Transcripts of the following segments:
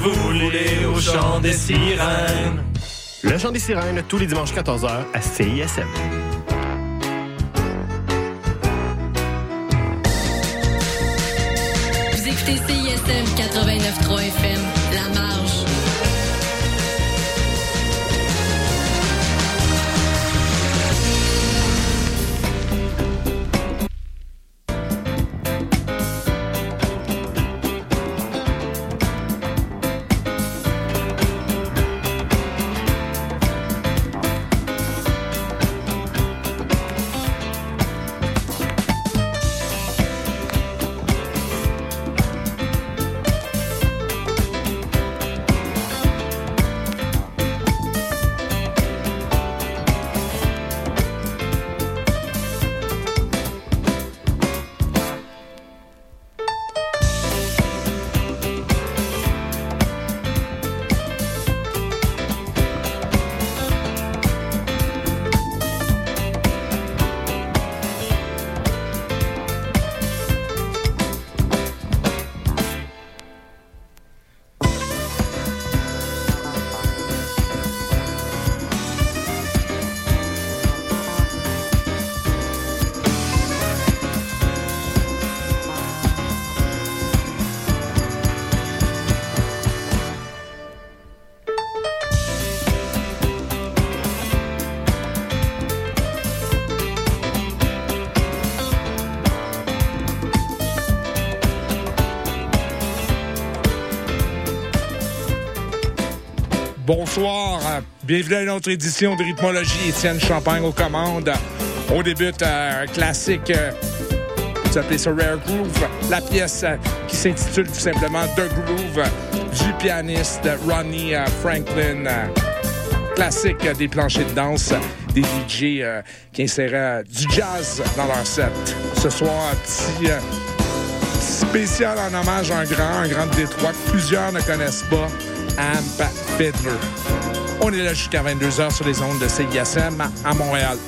vous voulez au chant des sirènes. Le chant des sirènes, tous les dimanches 14h à CISM. Vous écoutez CISM 89.3 FM, La Marge. Bonsoir, bienvenue à une autre édition de Rythmologie. Étienne Champagne aux commandes. On débute euh, un classique, euh, vous appelez ça Rare Groove, la pièce euh, qui s'intitule tout simplement The Groove du pianiste Ronnie Franklin. Classique des planchers de danse des DJ qui inséraient du jazz dans leur set. Ce soir, petit spécial en hommage à un grand, un grand de Détroit que plusieurs ne connaissent pas. Amp Fiddler. On est là jusqu'à 22h sur les ondes de CISM à Montréal.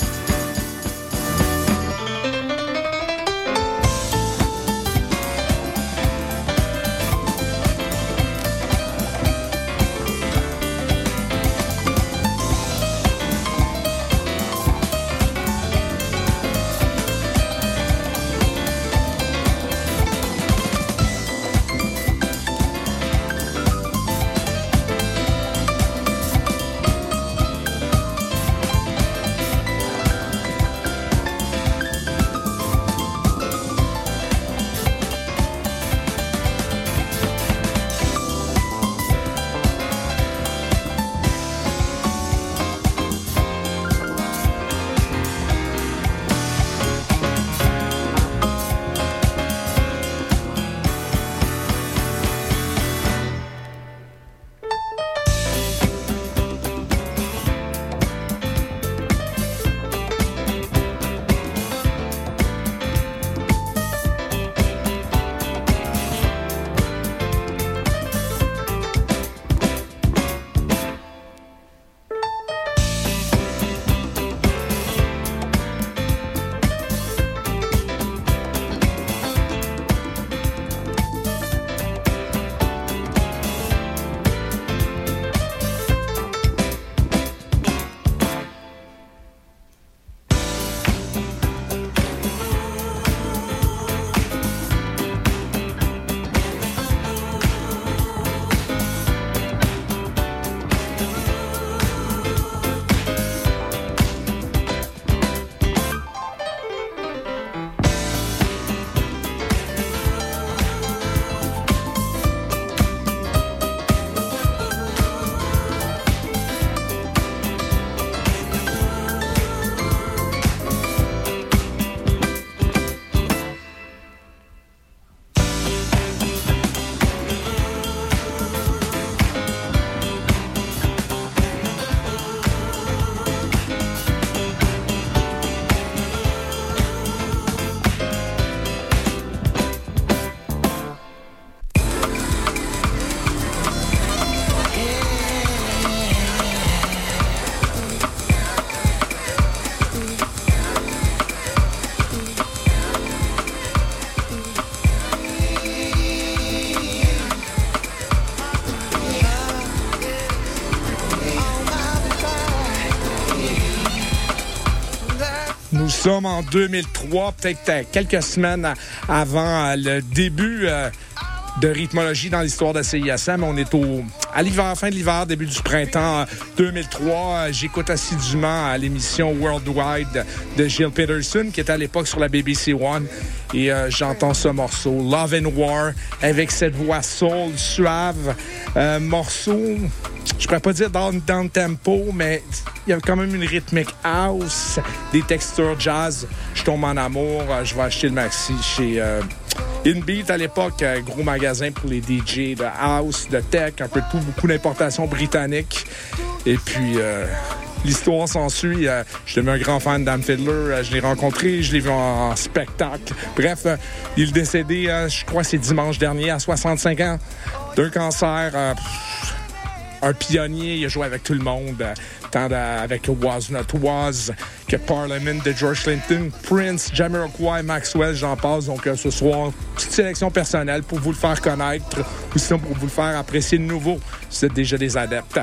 Sommes en 2003, peut-être quelques semaines avant le début de rythmologie dans l'histoire de CISM. On est au, à l'hiver, fin de l'hiver, début du printemps 2003. J'écoute assidûment l'émission Worldwide de Jill Peterson, qui était à l'époque sur la BBC One. Et euh, j'entends ce morceau, Love and War, avec cette voix soul, suave. Euh, morceau, je pourrais pas dire dans le tempo, mais il y a quand même une rythmique house, des textures jazz. Je tombe en amour. Je vais acheter le maxi chez... Inbeat à l'époque, gros magasin pour les DJ de house, de tech, un peu tout, beaucoup d'importations britanniques. Et puis, euh, l'histoire s'ensuit. Euh, je suis un grand fan d'Anne Fiddler. Euh, je l'ai rencontré, je l'ai vu en, spectacle. Bref, il est décédé, je crois, c'est dimanche dernier, à 65 ans, d'un cancer un pionnier. Il a joué avec tout le monde, euh, tant avec Was Not Was que Parliament de George Clinton, Prince, Jamiroquai, Maxwell, j'en passe. Donc euh, ce soir, petite sélection personnelle pour vous le faire connaître ou sinon pour vous le faire apprécier de nouveau vous êtes déjà des adeptes.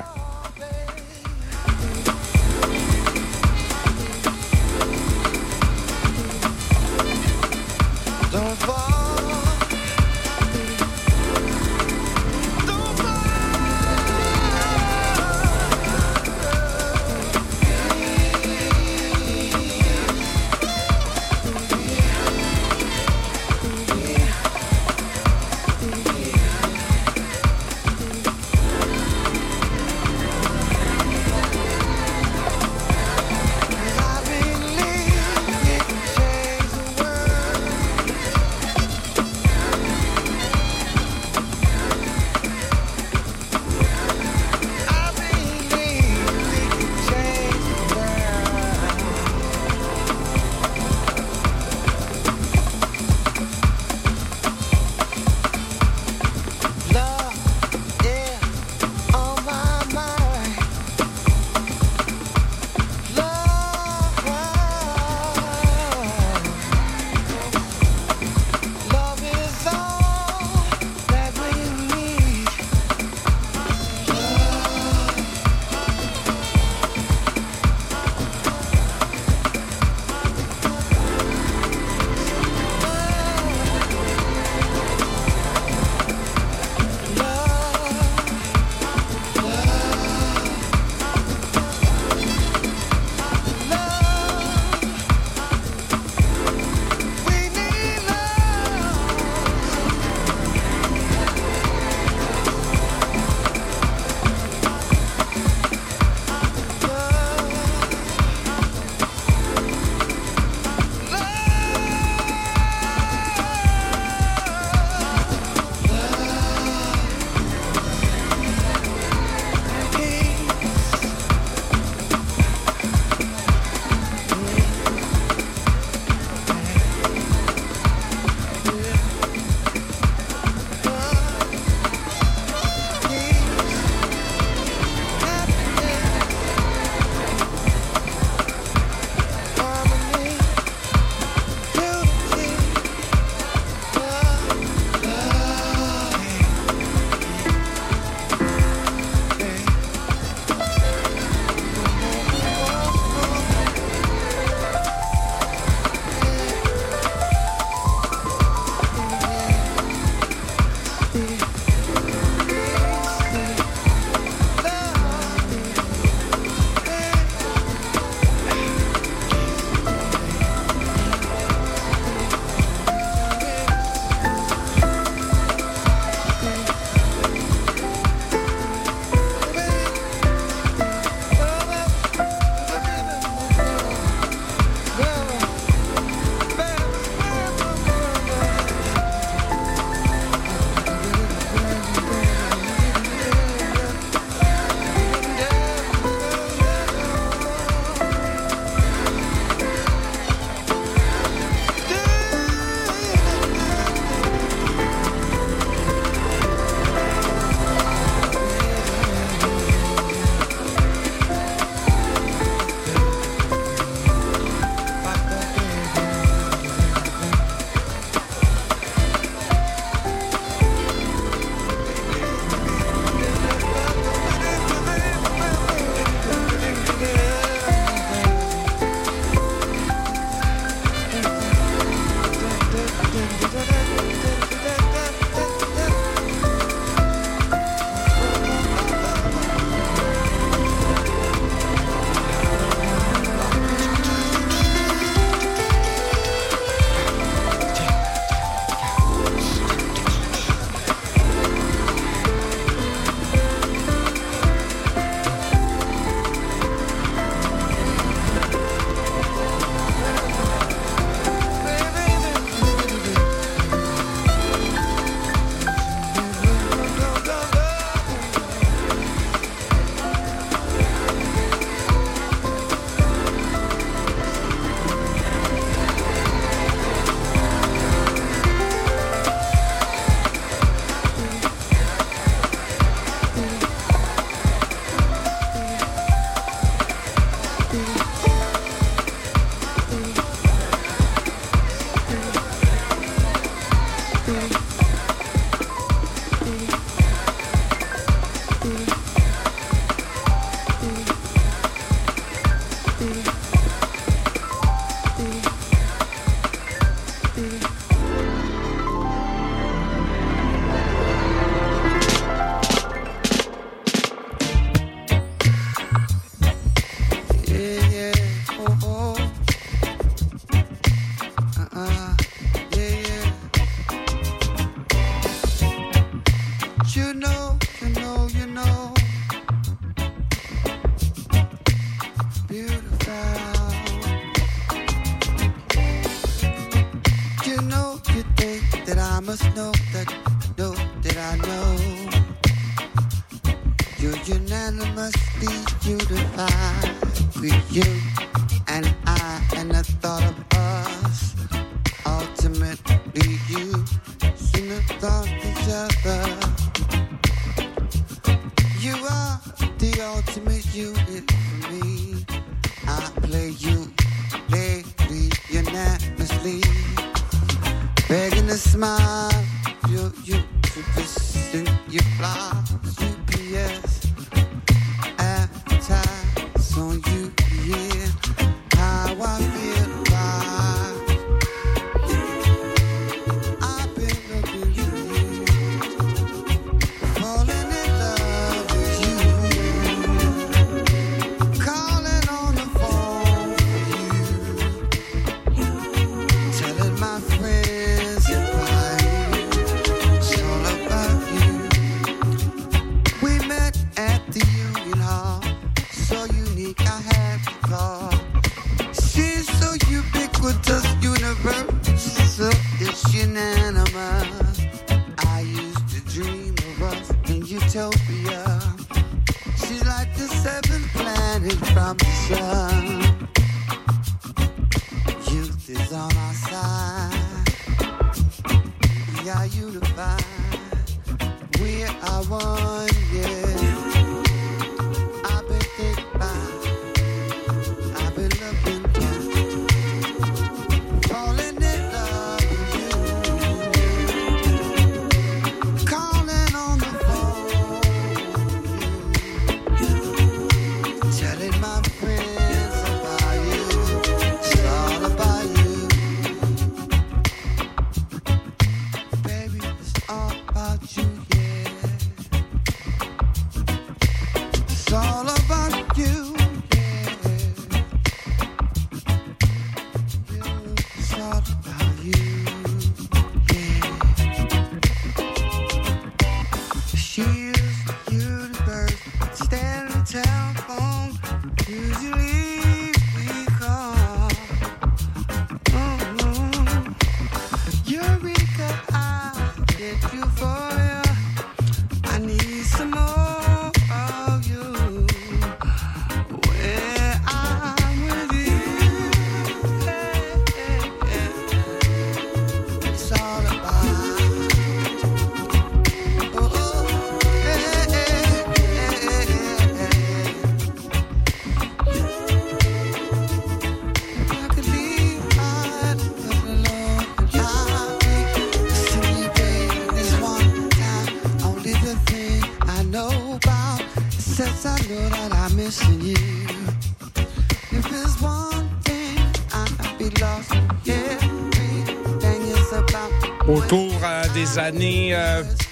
Autour euh, des années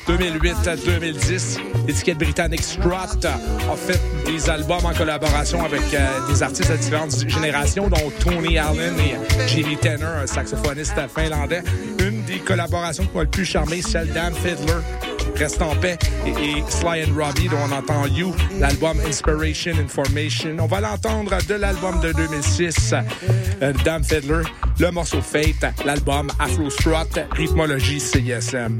2008 euh, à 2010, l'étiquette britannique Strut a fait des albums en collaboration avec euh, des artistes de différentes générations, dont Tony Allen et Jimmy Tanner, un saxophoniste finlandais. Une des collaborations qui m'a le plus charmé, celle d'Anne Fiddler, Reste en paix et, Sly and Robbie dont on entend You, l'album Inspiration Information. On va l'entendre de l'album de 2006, euh, Dan Fiddler, le morceau Fate, l'album Afro Strut, rythmologie CSM.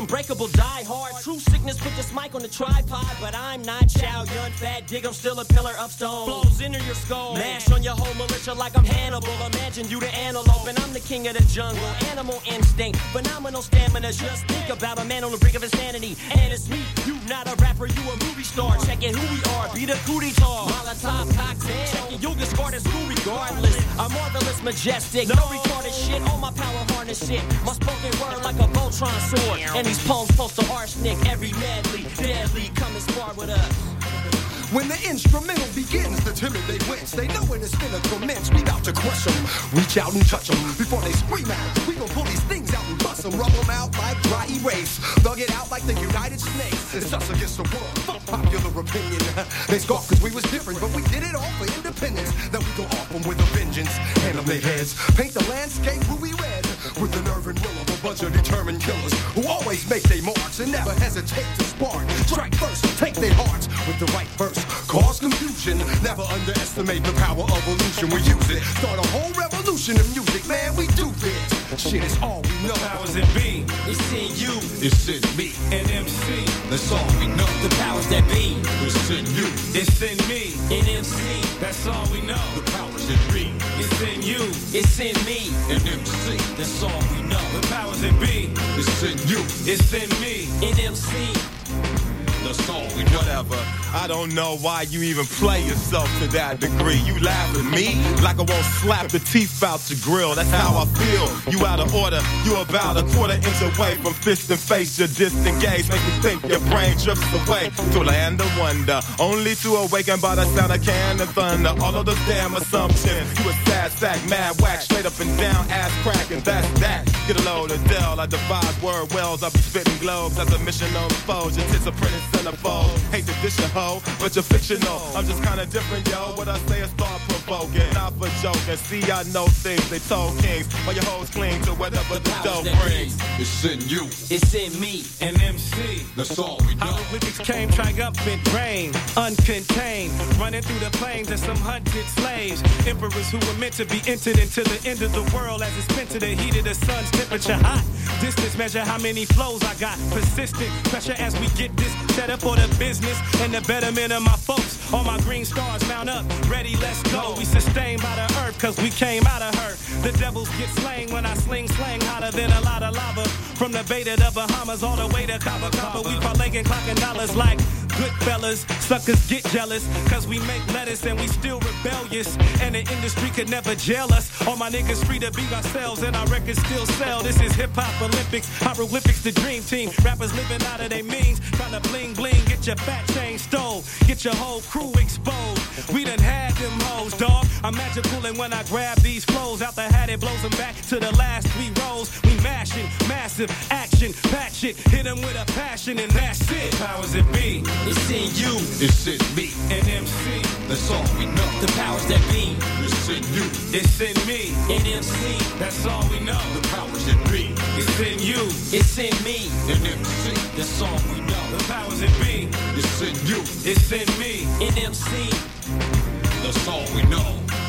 Unbreakable, die hard. True sickness, put this mic on the tripod, but I'm not Chow Yun Fat Dig. I'm still a pillar of stone. Flows into your skull, mash on your whole militia like I'm Hannibal. Imagine you the antelope, and I'm the king of the jungle. Animal instinct, phenomenal stamina. Just think about a man on the brink of insanity, and it's me. You not a rapper, you a movie star. Check it who we are, be the cootie tar. Molotov cocktail. Check it, get scored at school regardless. I'm marvelous, majestic, no retarded shit. All my power shit. My spoken word like a Voltron sword. And these poems close to arsenic. Every madly, deadly, come and spar with us. When the instrumental begins, the timid they wince. They know when it's finna commence. We bout to crush them. Reach out and touch them before they scream out. We gon' pull these things out and bust them. Rub them out like dry erase. Thug it out like the United States. It's us against the world. Fuck popular opinion. They scoff cause we was different, but we did it all for independence. Then we go off them with a vengeance. Hand them their heads. Paint the landscape ruby red. With the nerve and will of a bunch of determined killers who always make their marks and never hesitate to spark. Strike first, take their hearts with the right verse. Cause confusion, never underestimate the power of illusion. We use it, start a whole revolution in music, man. We do this. Shit is all we know. Powers that be, It's in you, It's in me, and MC. that's all we know. the powers that be. It's in you, It's in me, In MC, that's all we know. the powers that be. It's in you, it's in me. And MC, That's all we know. the powers that be. it's in you, It's in me. In MC, all whatever. I don't know why you even play yourself to that degree. You laugh at me like I won't slap the teeth out your grill. That's how I feel. You out of order. You about a quarter inch away from fist and face. You're disengaged. Make me think your brain drifts away to land of wonder. Only to awaken by the sound of cannon thunder. All of those damn assumptions. You a sad sack, mad whack, straight up and down, ass crack, and that's that. Get a load of Dell. I devise word wells. I be spitting globes as a mission unfolds. Your printed centerfold. Hate to dish a hoe, but you're fictional. I'm just kinda different, yo. What I say is thought provoking, not for joking. See, I know things they told kings. While your hoes cling to whatever the dough brings. It's in you, it's in me. And MC. that's all we know. Hieroglyphics came triumphant, reign, uncontained, running through the plains of some hunted slaves. Emperors who were meant to be entered into the end of the world as it's spent to the heat of the sun's temperature hot. Distance measure how many flows I got. Persistent pressure as we get this set up for the business and the betterment of my folks. All my green stars mount up, ready, let's go. We sustained by the earth cause we came out of her. The devils get slain when I sling slang hotter than a lot of lava. From the Bay to the Bahamas all the way to Cabo Cabo. We parlaying clocking dollars like good fellas. Suckers get jealous cause we make lettuce and we still rebellious. And the industry could never jail us. All my niggas free to be ourselves and our records still sell. This is hip hop Olympics, hieroglyphics, the dream team. Rappers living out of their means, trying to bling bling, get your fat chain stole, get your whole crew exposed. We done had them hoes, dog. I'm magical and when I grab these flows out the hat, it blows them back to the last three rows. We mashing, massive action, patch it, hit them with a passion, and that's it. Powers it be, It's in you, It's in me, and MC, that's all we know. the powers that be. It's in you, it's in me, In MC, that's all we know. the powers that be. It's in you, it's in me. And MC, That's all we know. the powers that be, it's in you, it's in me. In MC, that's all we know.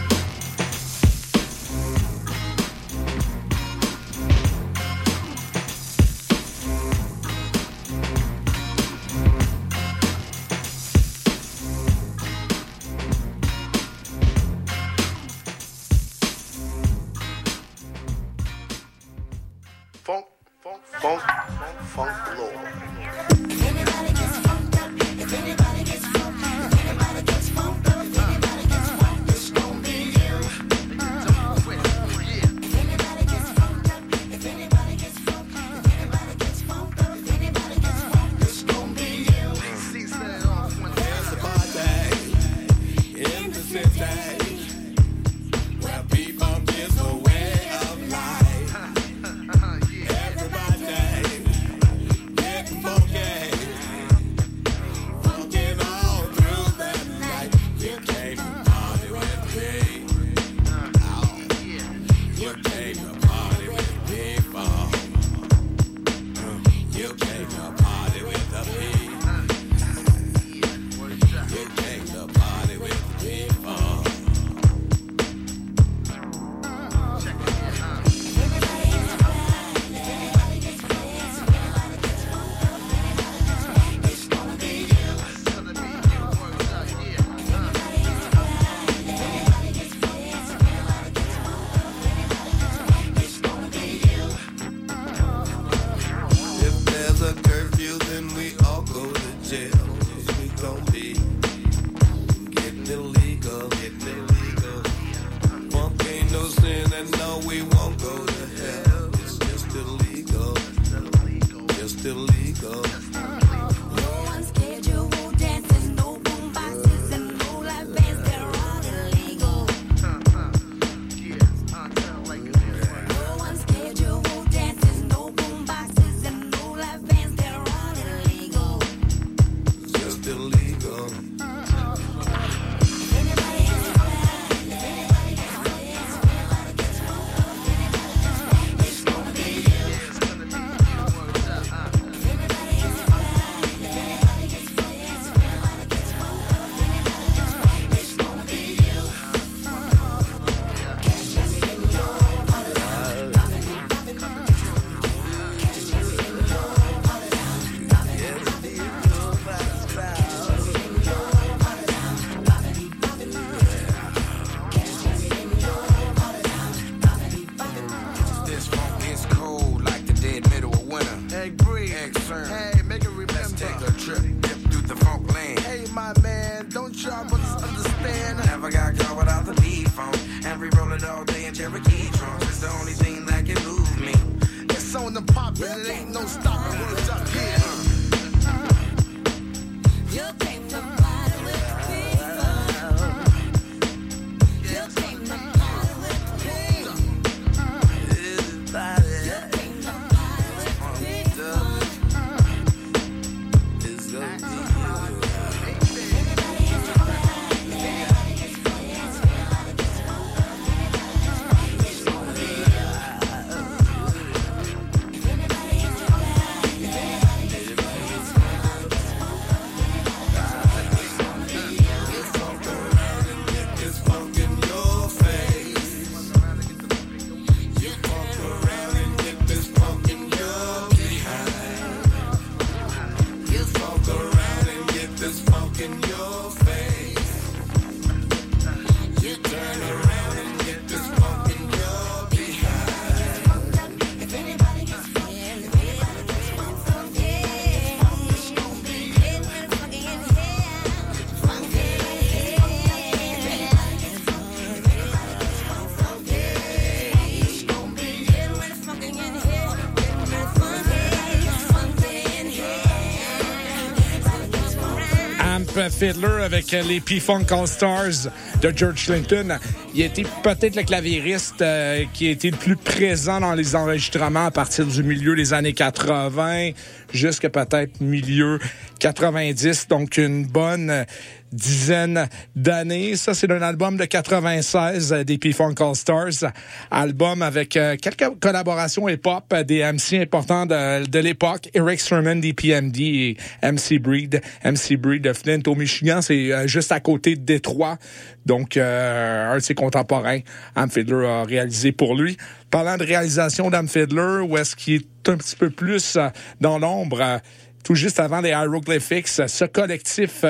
Fiddler avec les P-Funk All-Stars de George Clinton. Il était peut-être le claviériste euh, qui a été le plus présent dans les enregistrements à partir du milieu des années 80 jusqu'à peut-être milieu 90. Donc, une bonne dizaine d'années. Ça, c'est un album de 96 euh, des P-Funk All-Stars. Album avec euh, quelques collaborations hip-hop euh, des MC importants de, l'époque. Eric Sermon des PMD et MC Breed. MC Breed de Flint au Michigan. C'est juste à côté de Détroit. Donc, un de ses contemporains, Am Fiddler, a réalisé pour lui. Parlant de réalisation d'Am Fiddler, où est-ce qu'il est un petit peu plus dans l'ombre, tout juste avant les Hieroglyphics, ce collectif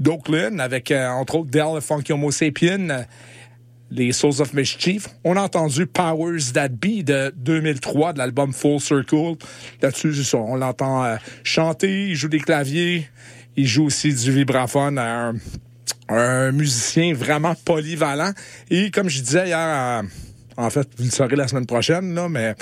d'Oakland avec, euh, entre autres, Dell, Funky Homo Sapien, euh, les Souls of Mischief. On a entendu Powers That Be de 2003 de l'album Full Circle. Là-dessus, on l'entend euh, chanter, il joue des claviers, il joue aussi du vibraphone, un, un musicien vraiment polyvalent. Et comme je disais hier, en fait, vous le saurez la semaine prochaine, là, mais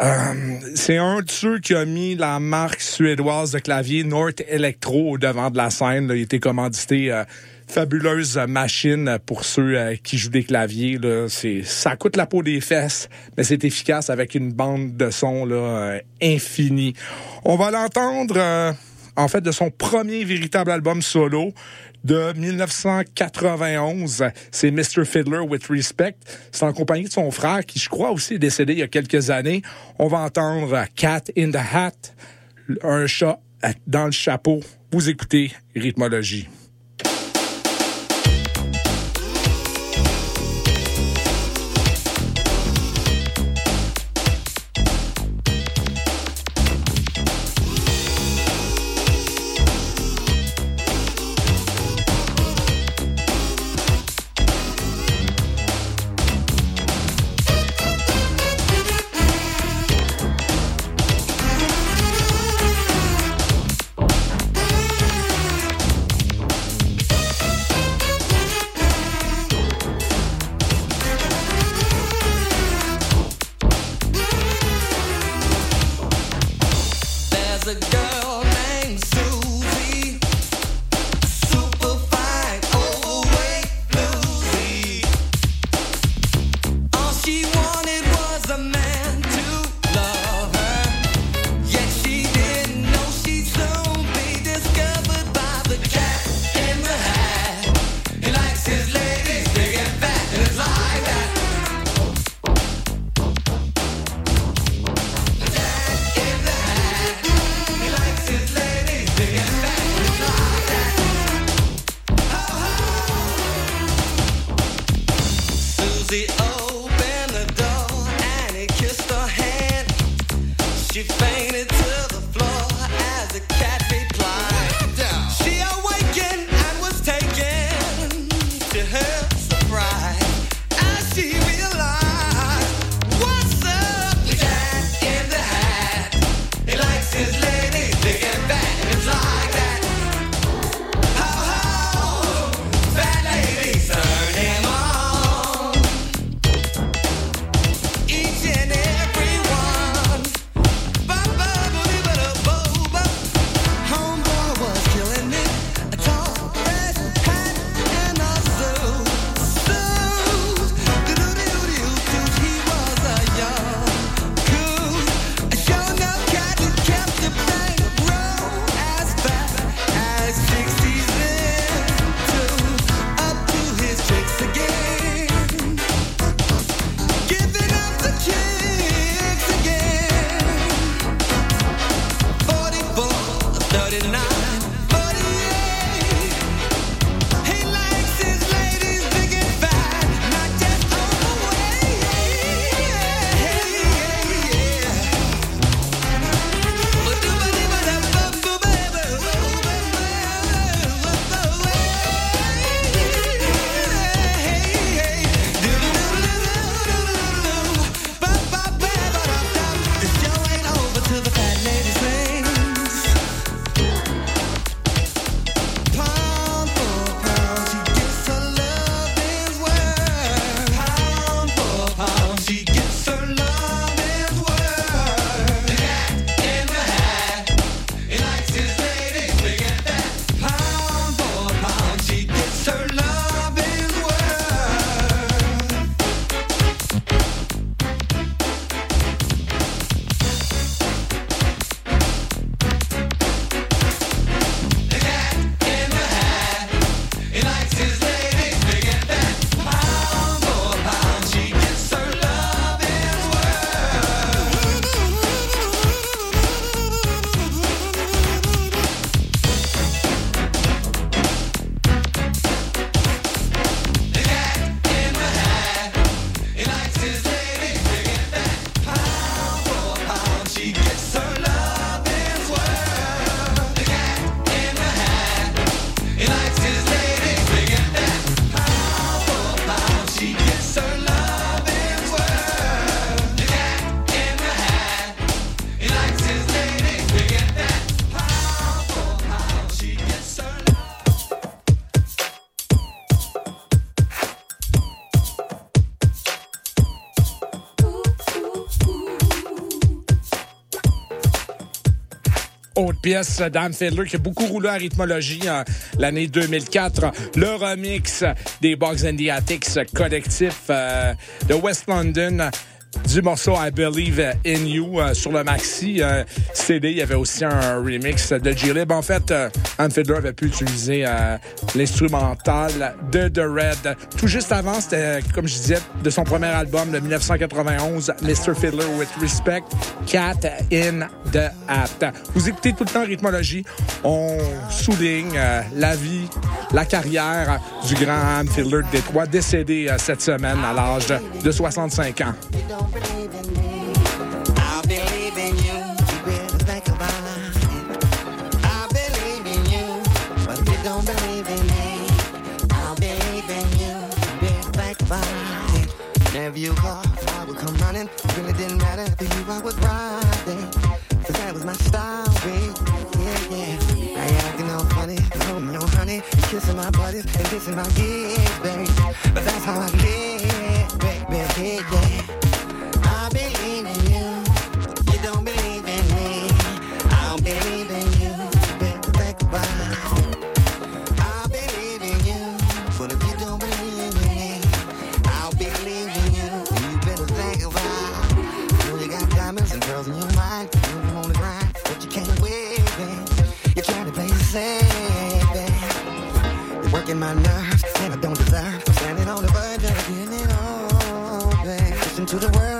euh, c'est un de ceux qui a mis la marque suédoise de clavier North Electro au devant de la scène. Il était commandité euh, fabuleuse machine pour ceux euh, qui jouent des claviers. C'est, ça coûte la peau des fesses, mais c'est efficace avec une bande de son là, infinie. On va l'entendre en fait de son premier véritable album solo de 1991. C'est Mr. Fiddler with Respect. C'est en compagnie de son frère qui, je crois, aussi est décédé il y a quelques années. On va entendre Cat in the Hat, un chat dans le chapeau. Vous écoutez Rhythmologie. Pièce d'Anne Fiddler qui a beaucoup roulé en rythmologie en l'année 2004. Le remix des Bugs and the Attics collectif euh, de West London du morceau I Believe in You euh, sur le maxi euh, CD. Il y avait aussi un remix de G-Lib. En fait, euh, Anne Fiddler avait pu utiliser euh, l'instrumental de The Red. Tout juste avant, c'était, comme je disais, de son premier album de 1991, Mr. Fiddler with Respect, Cat in the Hat. Vous écoutez tout le temps Rythmologie. On souligne la vie, la carrière du grand Anne Fiddler de Détroit, décédé cette semaine à l'âge de 65 ans. Don't believe in me. I believe in you. You better think about it. I believe in you, but if you don't believe in me, I believe in you. You better think about it. Never you call, I would come running. Really didn't matter for you, I was riding. Cause that was my style, babe. Yeah, yeah. I ain't acting all funny, no, no honey. Kissing my buddies and kissing my kids, babe. But that's how I live, baby. Yeah, yeah. My nerves, and I don't deserve. I'm standing on the verge of getting it on, babe. Listen to the words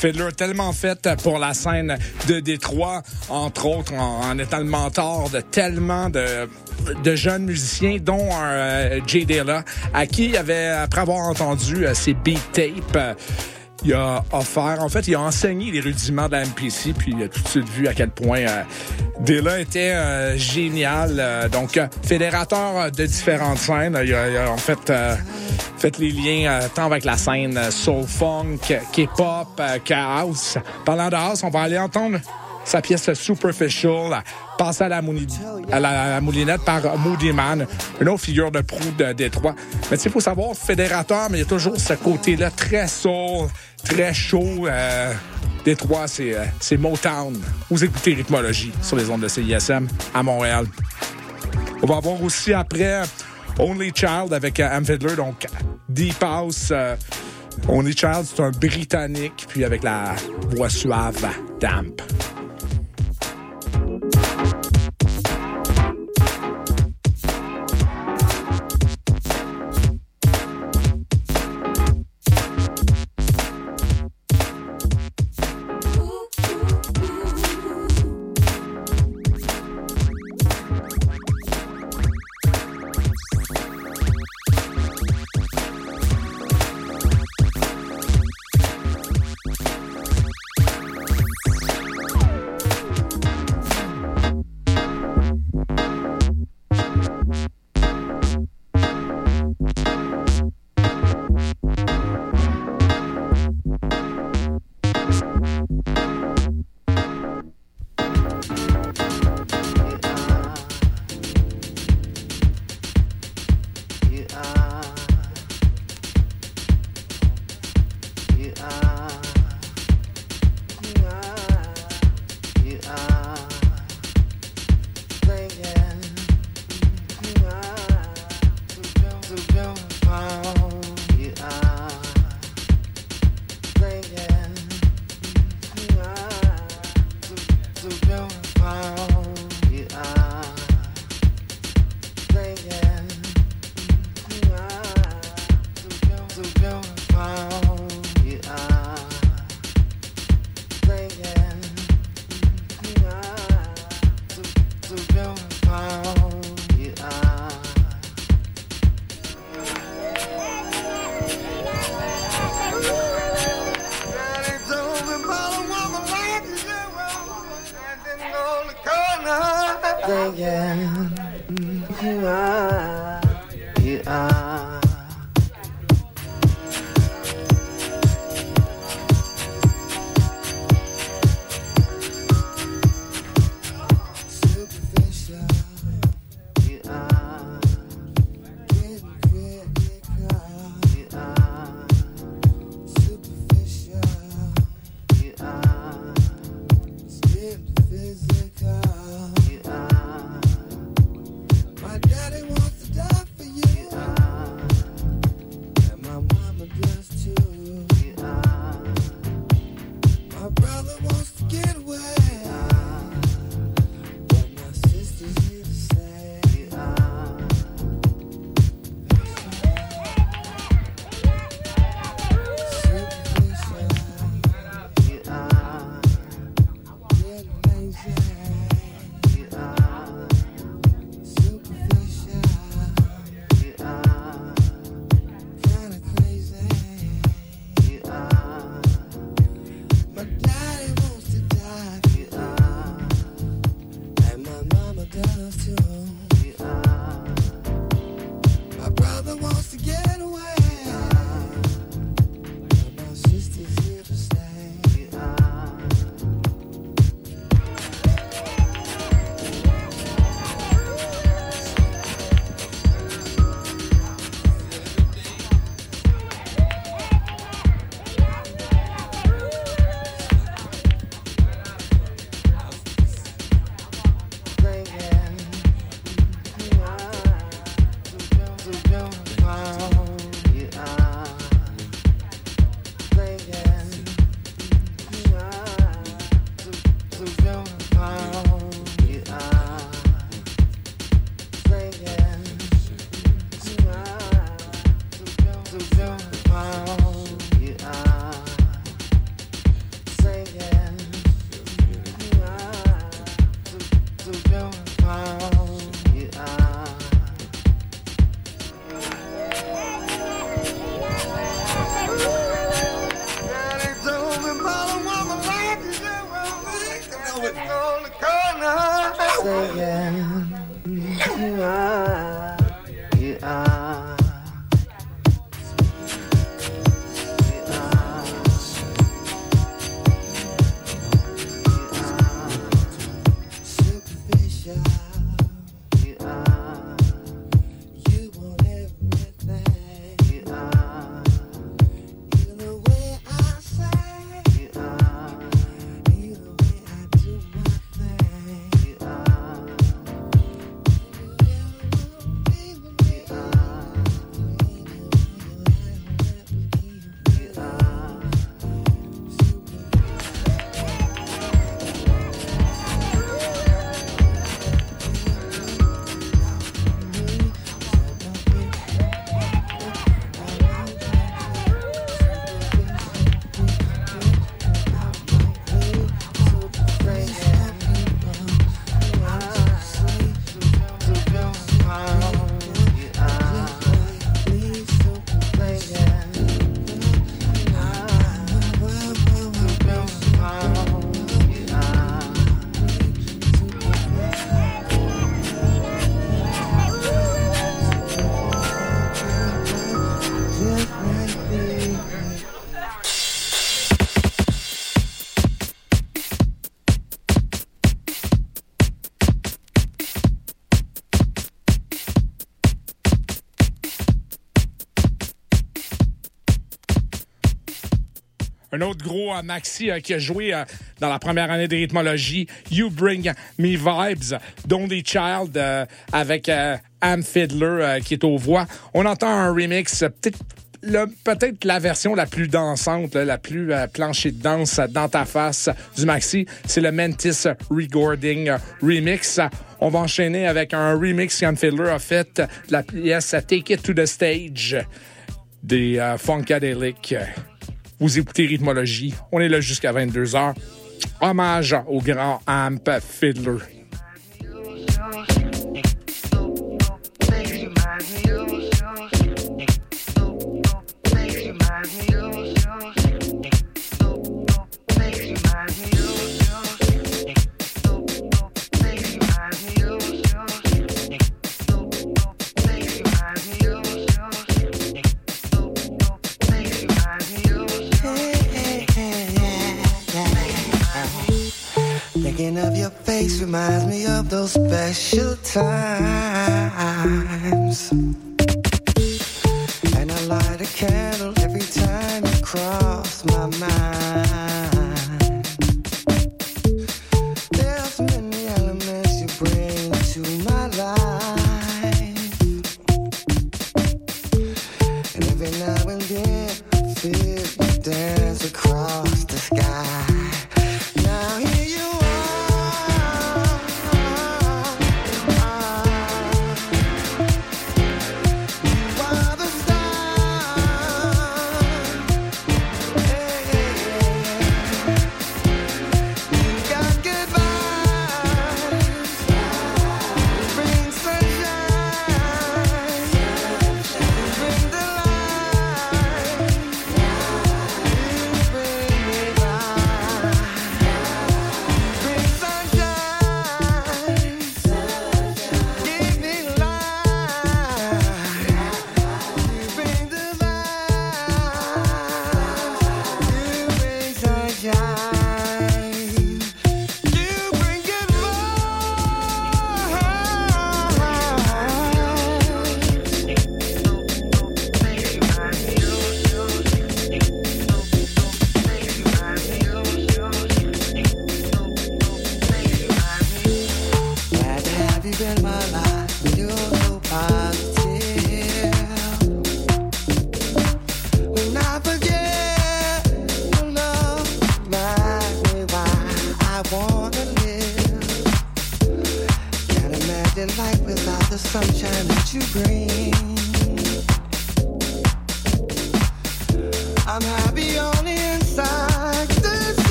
Fiddler, tellement faite pour la scène de Détroit, entre autres en, étant le mentor de tellement de, jeunes musiciens, dont euh, Jay Dilla, à qui il avait, après avoir entendu euh, ses beat tapes, euh, il a offert, en fait, il a enseigné les rudiments de la MPC, puis il a tout de suite vu à quel point euh, était génial. Donc, fédérateur de différentes scènes, il a en fait euh, fait les liens euh, tant avec la scène euh, soul funk, K-pop, euh, house. Parlant de house, on va aller entendre sa pièce Superficial, passée à la, mouli- à la, à la moulinette par Moody Man, une autre figure de proue de Détroit. Mais tu sais, il faut savoir, fédérateur, mais il y a toujours ce côté-là très soul, très chaud. Euh, Détroit, c'est euh, c'est Motown. Vous écoutez Rhythmologie sur les ondes de CISM à Montréal. On va avoir aussi après Only Child avec euh, Am Fiddler, donc Deep House. euh, Only Child, c'est un Britannique, puis avec la voix suave, damp. Un autre gros euh, maxi euh, qui a joué euh, dans la première année de rythmologie, You Bring Me Vibes, Donny Child euh, avec Am Fiddler qui est aux voix. On entend un remix, peut-être la version la plus dansante, la plus planchée de danse dans ta face du maxi, c'est le Mantis Recording euh, Remix. On va enchaîner avec un remix qu'Am Fiddler a fait de la pièce Take It to the Stage des Funkadelic. Vous écoutez Rhythmologie. On est là jusqu'à 22h. Hommage au grand Amp Fiddler. Reminds me of those special times.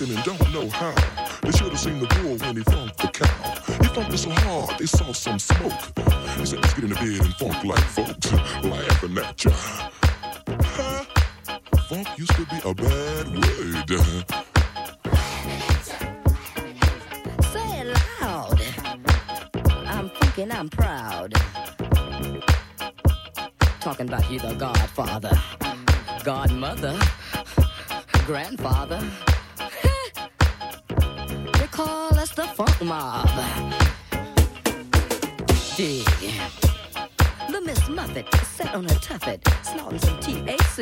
Everybody and don't know how. They should have seen the bull when he funked the cow. He funked so hard they saw some smoke. He said, let's get in the bed and funk like folks, laughing at ya. Funk used to be a bad word. Say it loud. I'm fucking, I'm proud. Talking about you, the godfather, godmother, grandfather.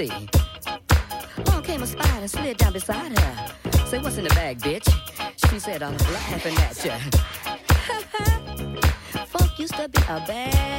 THC. Along came a spider slid down beside her. Say, what's in the bag, bitch? She said, I'm laughing at ya. Funk used to be a bad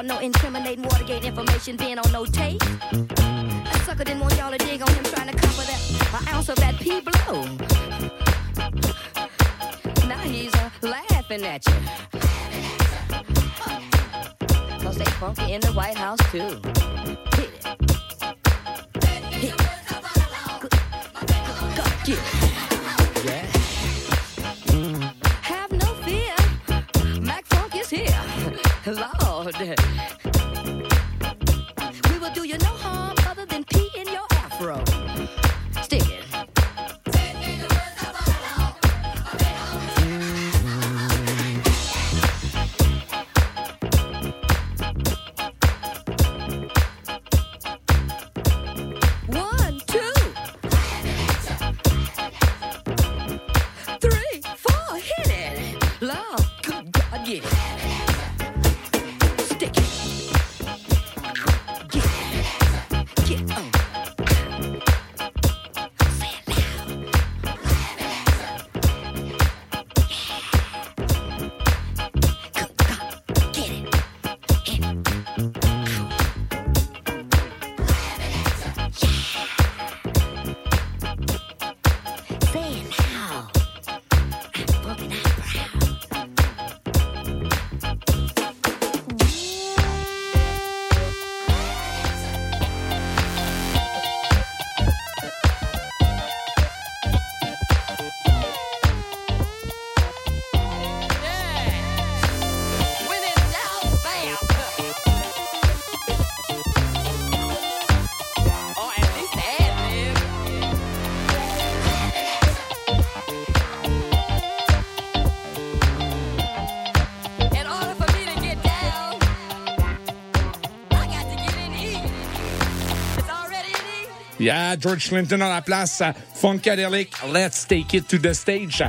wasn't no incriminating Watergate information being on no tape. That sucker didn't want y'all to dig on him trying to cover that an ounce of that P blow. Now he's uh, laughing at you. Cause they funky in the White House too. Hit it. Hit it. Good. Go, get it. Yeah. Yeah, George Clinton à la place. Funkadelic, Let's Take It to the Stage.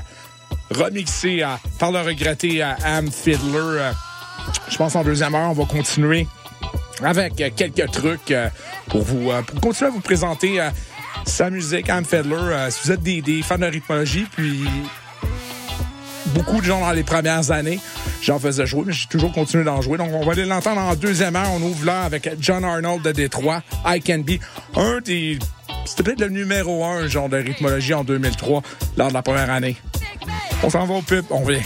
Remixé euh, par le regretté euh, Am Fiddler. Euh, Je pense en deuxième heure, on va continuer avec quelques trucs pour vous pour continuer à vous présenter sa musique, Fiddler. Euh, si vous êtes des, des fans de rythmologie, puis beaucoup de gens dans les premières années, j'en faisais jouer, mais j'ai toujours continué d'en jouer. Donc, on va aller l'entendre en deuxième heure. On ouvre là avec John Arnold de Détroit, I Can Be. Un des... C'était peut-être le numéro un, genre de rythmologie en 2003, lors de la première année. On s'en va au pub, on vient.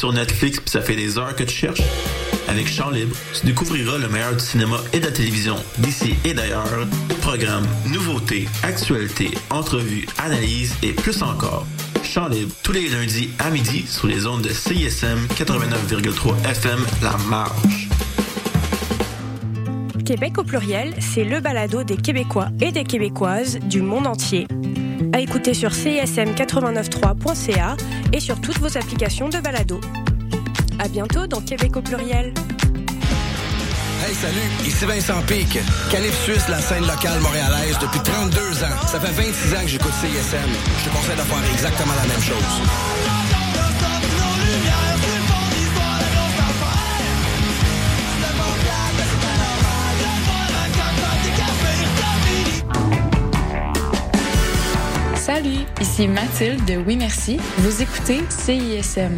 Sur Netflix puis ça fait des heures que tu cherches? Avec Chant Libre, tu découvriras le meilleur du cinéma et de la télévision d'ici et d'ailleurs. Programmes, nouveautés, actualités, entrevues, analyses et plus encore. Chant Libre, tous les lundis à midi sur les ondes de CISM 89,3 FM La Marge. Québec au pluriel, c'est le balado des Québécois et des Québécoises du monde entier. À écouter sur cism893.ca et sur toutes vos applications de balado. À bientôt dans Québec au pluriel. Hey, salut, ici Vincent Pic. Calif Suisse, la scène locale montréalaise depuis 32 ans. Ça fait 26 ans que j'écoute CISM. Je te conseille de faire exactement la même chose. Salut, ici Mathilde de Oui Merci. Vous écoutez CISM.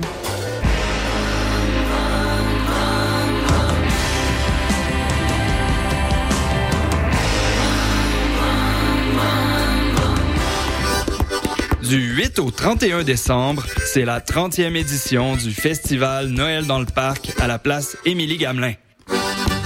Du 8 au 31 décembre, c'est la 30e édition du festival Noël dans le parc à la place Émilie Gamelin.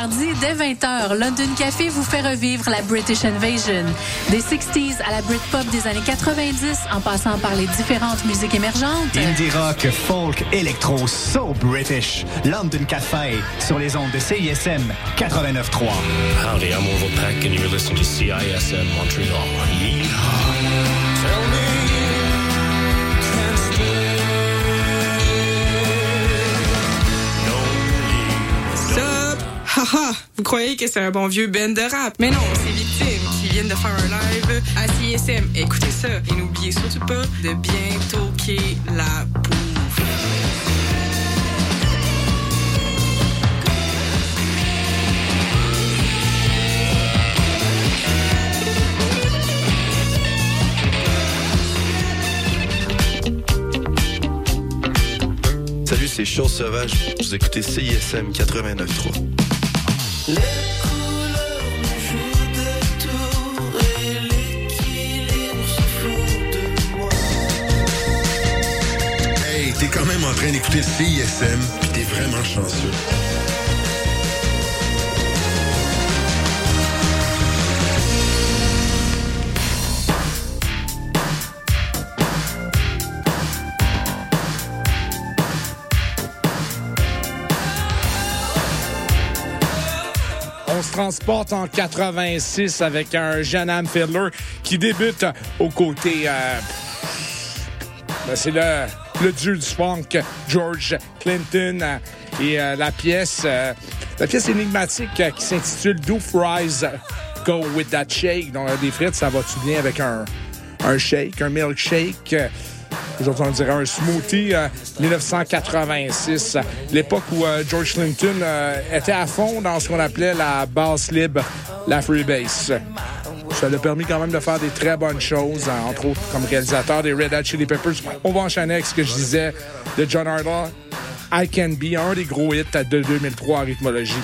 Mardis, dès 20h, London Café vous fait revivre la British Invasion. Des 60s à la Britpop des années 90, en passant par les différentes musiques émergentes. Indie rock, folk, électro, so British. London Café sur les ondes de CISM 89.3. Howdy, I'm Orville Peck, and you're listening to CISM Montreal. Haha! Vous croyez que c'est un bon vieux band de rap? Mais non, c'est Victime qui viennent de faire un live à CSM. Écoutez ça et n'oubliez surtout pas de bien toquer la bouffe. Salut, c'est Chose Sauvage. Vous écoutez CISM 89.3. Hey, t'es quand même en train d'écouter le CISM, t'es vraiment chanceux. Transporte en 86 avec un jeune Am Fiddler qui débute aux côtés. euh, ben, c'est le, le dieu du funk, George Clinton. et euh, la pièce, euh, la pièce énigmatique qui s'intitule Doof Rise Go With That Shake? Donc, des frites, ça va-tu bien avec un, un shake, un milkshake? Euh, Aujourd'hui, on dirait un smoothie. euh, 1986, euh, l'époque où euh, George Clinton euh, était à fond dans ce qu'on appelait la basse libre, la freebase. Ça lui a permis quand même de faire des très bonnes choses, hein, entre autres comme réalisateur des Red Hot Chili Peppers. On va enchaîner avec ce que je disais de John Arda, I Can Be, un des gros hits de 2003 en rythmologie.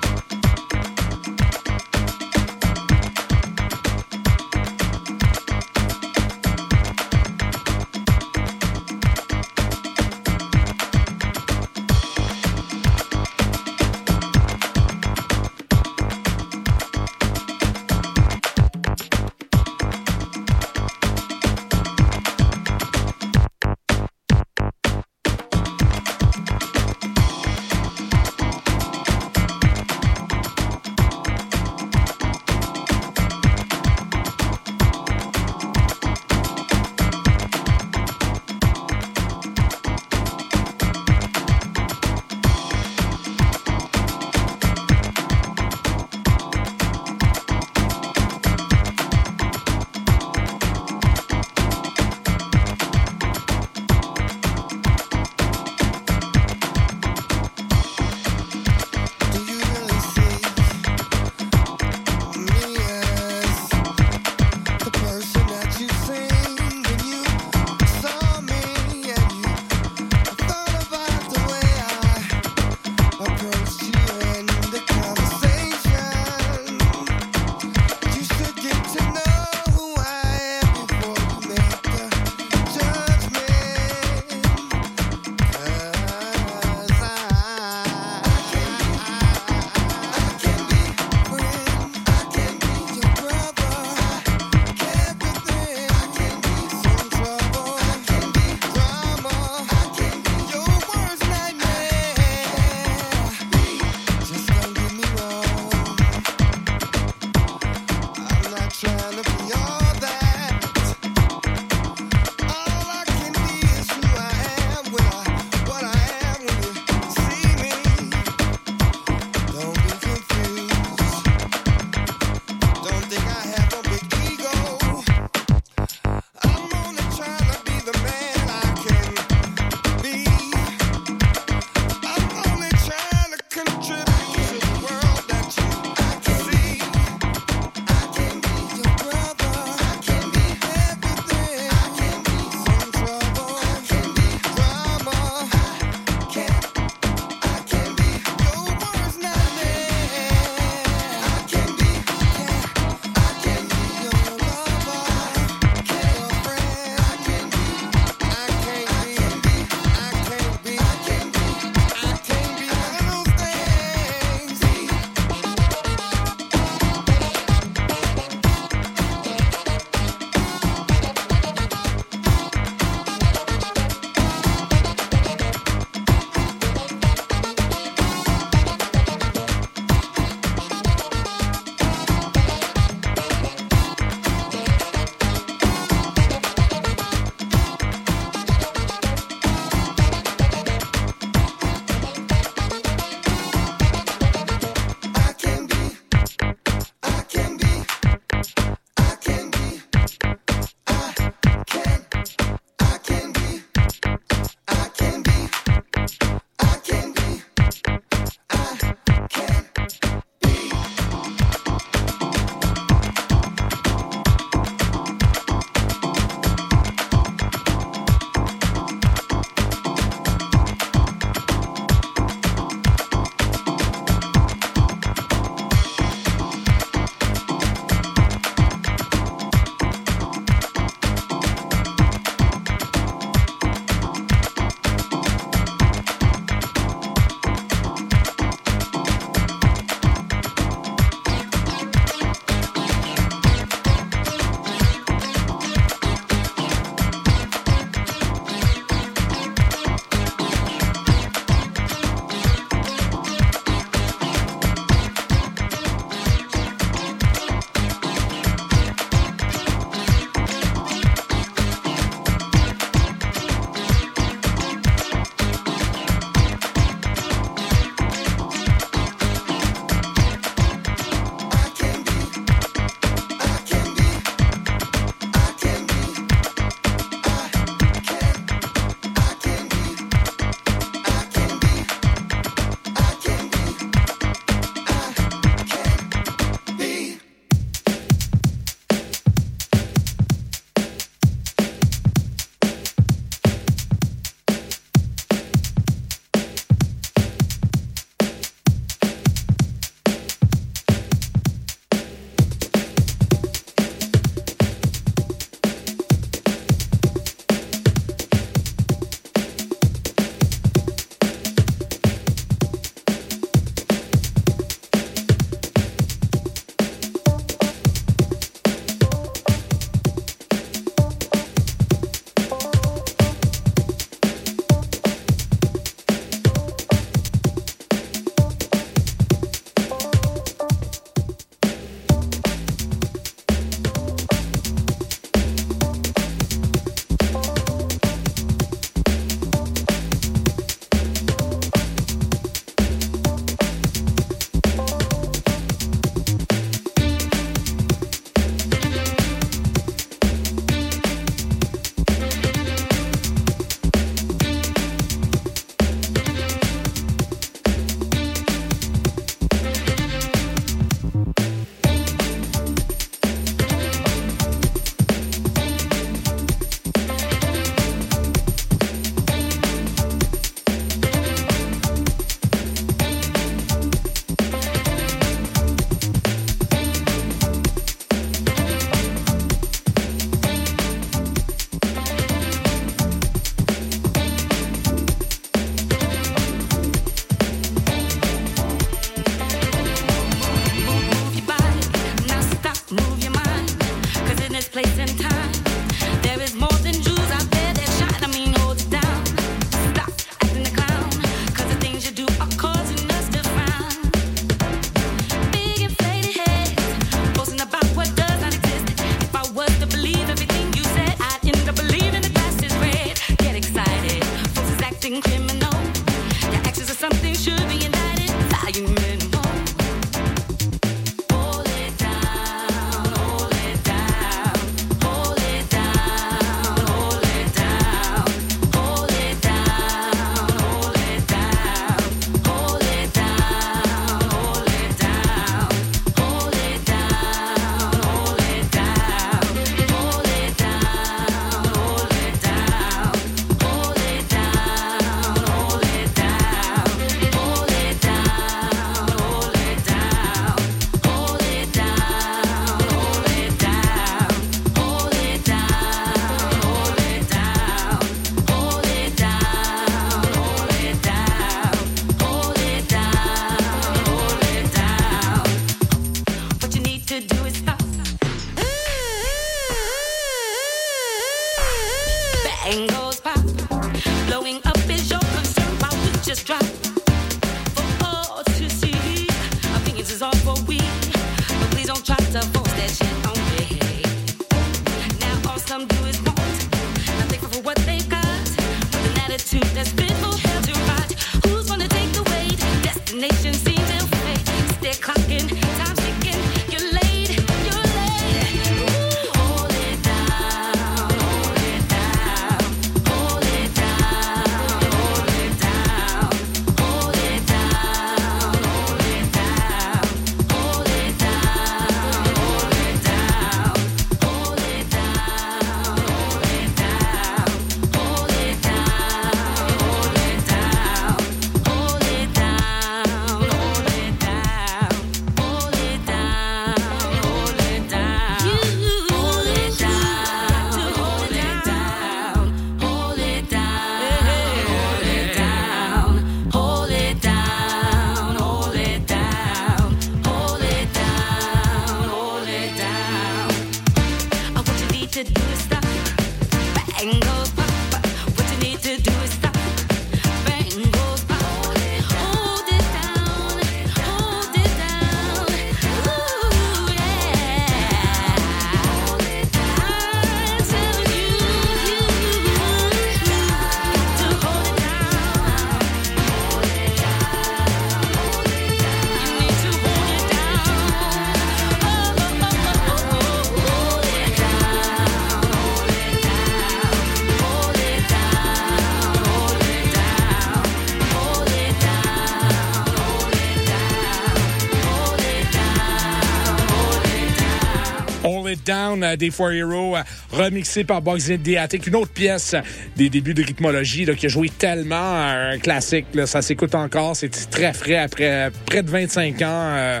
Down euh, des Four Hero, euh, remixé par Bugsy Theatic. Une autre pièce des débuts de rythmologie qui a joué tellement un classique. ça s'écoute encore. C'est très frais après près de 25 ans. euh,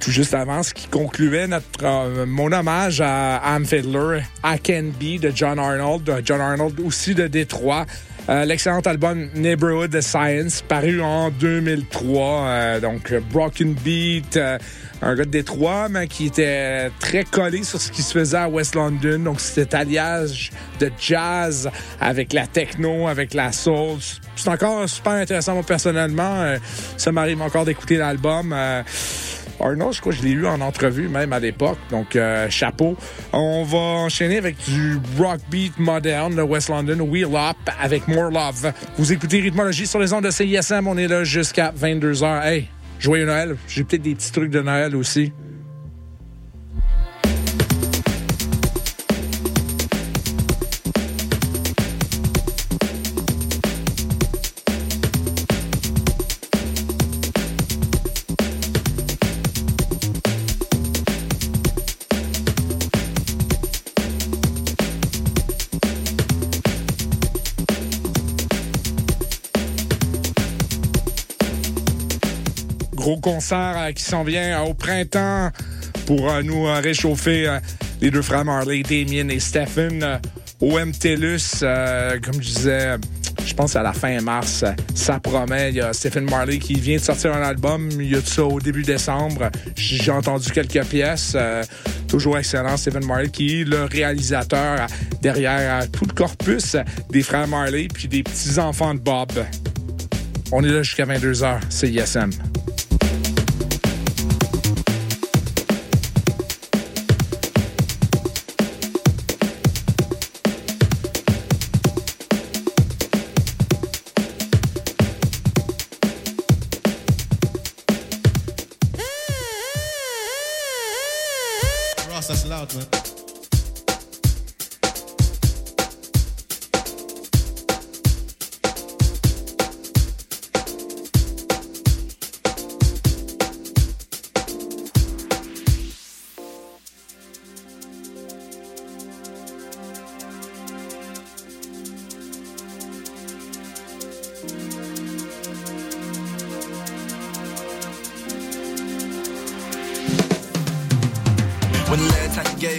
tout juste avant, ce qui concluait notre, mon hommage à Am Fiddler, I Can Be de John Arnold. John Arnold aussi de Détroit. Euh, L'excellent album Neighborhood Science, paru en 2003. euh, donc, euh, Broken Beat, euh, un gars de Détroit, mais qui était très collé sur ce qui se faisait à West London. Donc, cet alliage de jazz avec la techno, avec la soul. C'est encore super intéressant, moi, personnellement. Euh, ça m'arrive encore d'écouter l'album. Arnold, je crois que je l'ai eu en entrevue même à l'époque, donc euh, chapeau. On va enchaîner avec du rock beat moderne de West London, Wheel Up avec More Love. Vous écoutez Rhythmologie sur les ondes de CISM, on est là jusqu'à 22h. Hey, joyeux Noël. J'ai peut-être des petits trucs de Noël aussi. Concert euh, qui s'en vient euh, au printemps pour euh, nous réchauffer les deux frères Marley, Damien et Stephen au MTLUS. comme je disais, je pense à la fin mars, ça promet. Il y a Stephen Marley qui vient de sortir un album. Il y a tout ça au début décembre. J'ai entendu quelques pièces. toujours excellent. Stephen Marley qui est le réalisateur derrière tout le corpus des frères Marley puis des petits-enfants de Bob. On est là jusqu'à 22h. C'est ISM.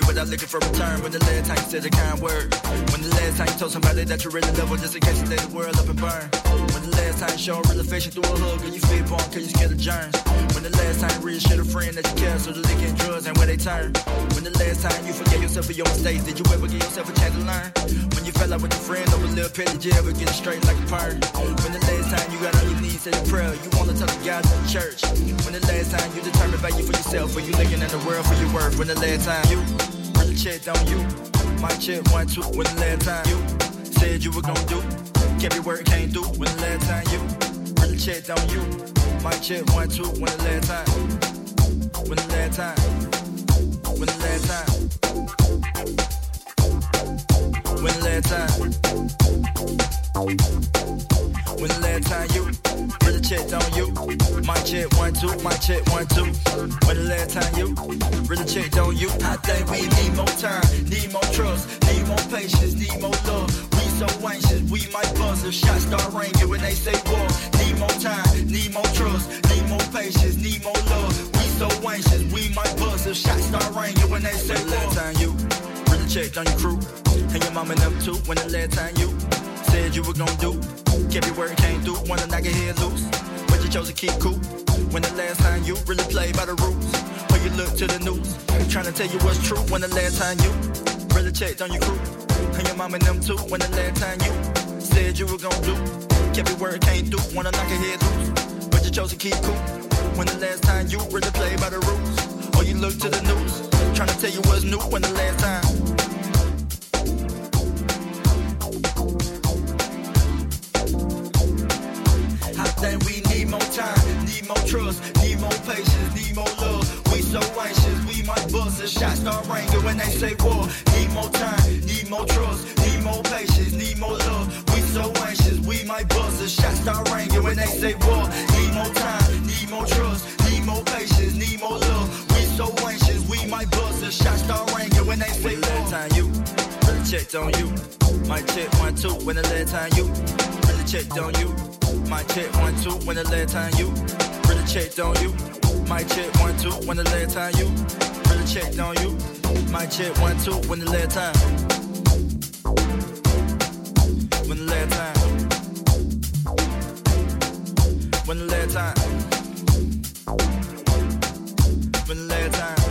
Without looking for return? When the last time you said a kind word? When the last time you told somebody that you really love her just in case you let the world up and burn? When the last time you showed real affection through a hug and you feel born cause you scared of germs? When the last time you really showed a friend that you care so the liquor and drugs and where they turn? When the last time you forgave yourself for your mistakes? Did you ever give yourself a chance to learn? When fell out with your friend over little pet, did you ever get it straight like a perm? When the last time you got on your knees said a prayer, you wanna talk to God in the church? When the last time you determined value for yourself, or you looking at the world for your worth? When the last time you really checked on you? Might check one, two. When the last time you said you were gonna do? Kept your can't do. When the last time you really checked on you? Might check one, two. When the last time? When the last time? When the last time? When the last time? When the last time you really checked on you? My check one two, my check one two. When the last time you really checked on you? I think we need more time, need more trust, need more patience, need more love. We so anxious, we might buzz if shots start ringing when they say war. Need more time, need more trust, need more patience, need more love. We so anxious, we might buzz if shots start ringing when they say war. Last time you checked on your crew and your mom and them too. When the last time you said you were gonna do, kept your word, can't do. Wanna knock your head loose, but you chose to keep cool. When the last time you really played by the rules, or you look to the news, trying to tell you what's true. When the last time you really checked on your crew and your mom and them too. When the last time you said you were gonna do, kept your word, can't do. Wanna knock your head loose, but you chose to keep cool. When the last time you really played by the rules, or you look to the news, trying to tell you what's new. When the last time. Time, need more trust, need more patience, need more love. We so anxious, we might bust a shot, start ringing when they say war. Need more time, need more trust, need more patience, need more love. We so anxious, we might bust a shot, start ringing when they say war. Need more time, need more trust, need more patience, need more love. We so anxious, we might bust a shot, start ringing when they say war. Time you really checked on you, might check one two. When the last time you really checked on you. Might check one, two, when the last time you really checked on you. Might check one, two, when the last time you really checked on you. Might check one, two, when the last time. When the last time. When the last time. When the last time.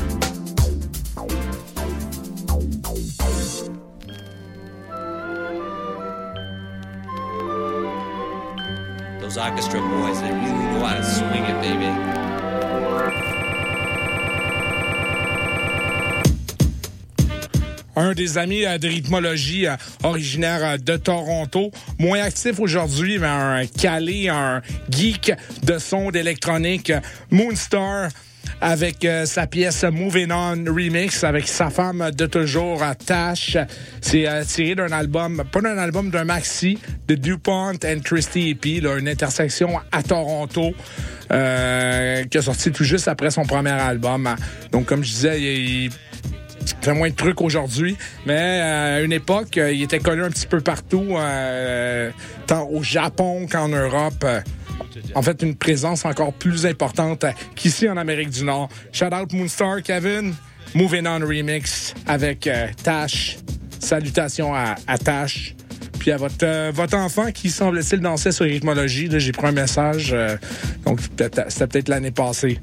Un des amis euh, de rythmologie euh, originaire euh, de Toronto, moins actif aujourd'hui, mais un calé, un geek de son d'électronique, Moonstar avec euh, sa pièce Moving On Remix avec sa femme de toujours, Tash. C'est euh, tiré d'un album, pas d'un album, d'un maxi de DuPont and Christie EP, là, une intersection à Toronto. euh, qui a sorti tout juste après son premier album. Donc, comme je disais, il, fait moins de trucs aujourd'hui, mais à une époque, il était connu un petit peu partout, tant au Japon qu'en Europe. En fait, une présence encore plus importante qu'ici en Amérique du Nord. Shout out Moonstar, Kevin. Moving On Remix avec euh, Tash. Salutations à, Tash. Puis à votre, euh, votre enfant qui semble-t-il dansait sur rythmologie. Là, J'ai pris un message. euh, donc, c'était peut-être l'année passée.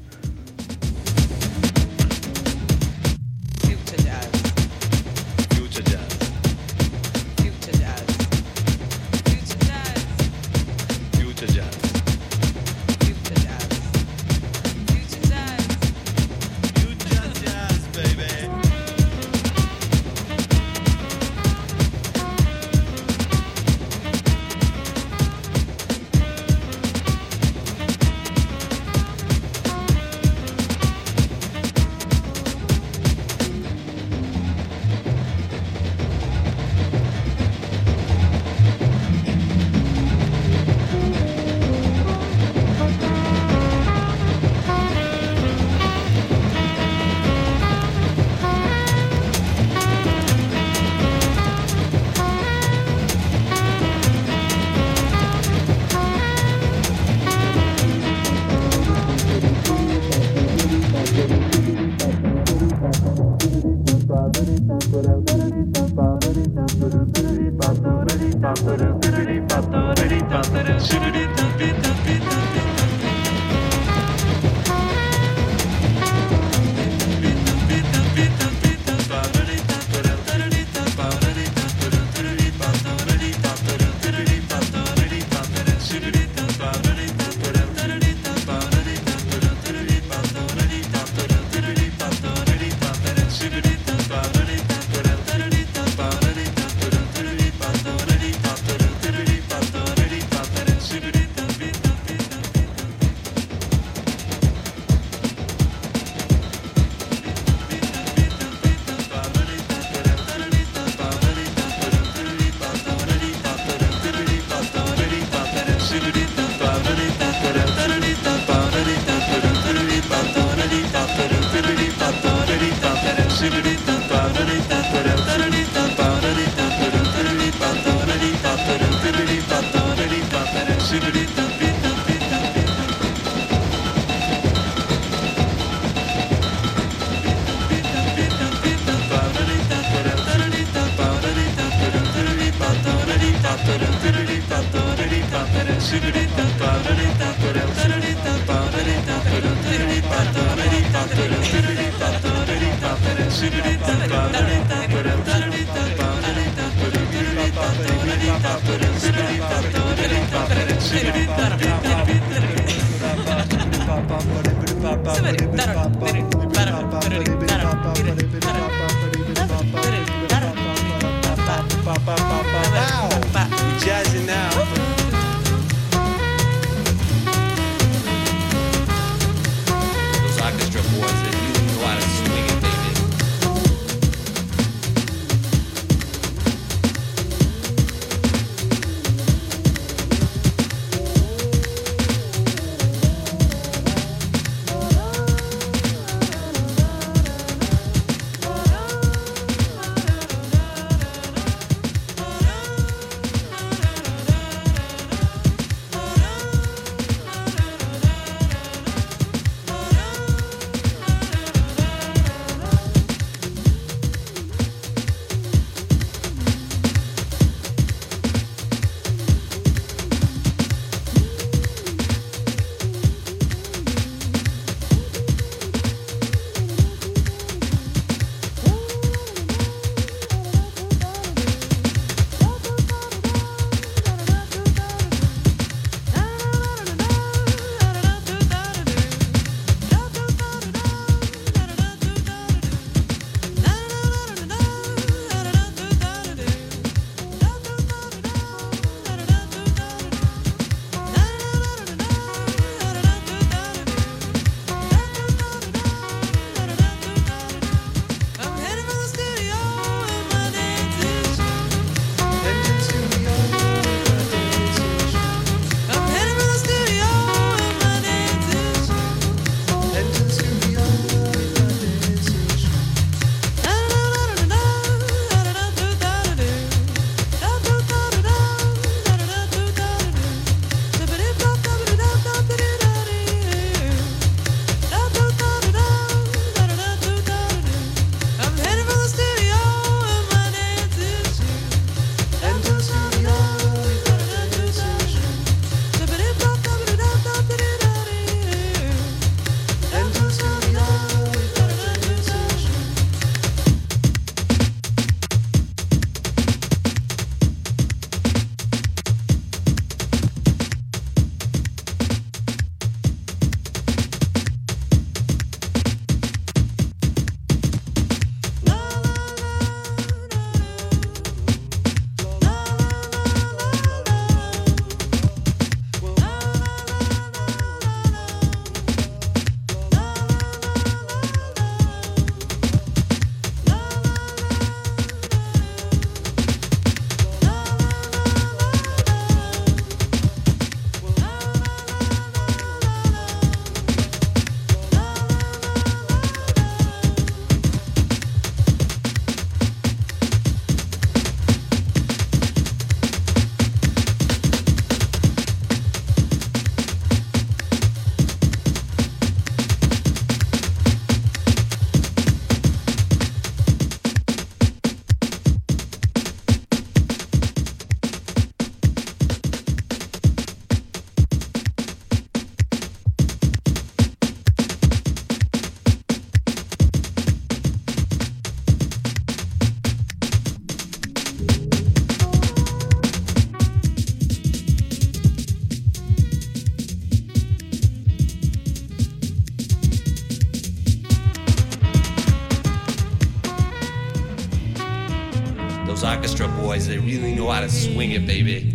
Know how to swing it, baby.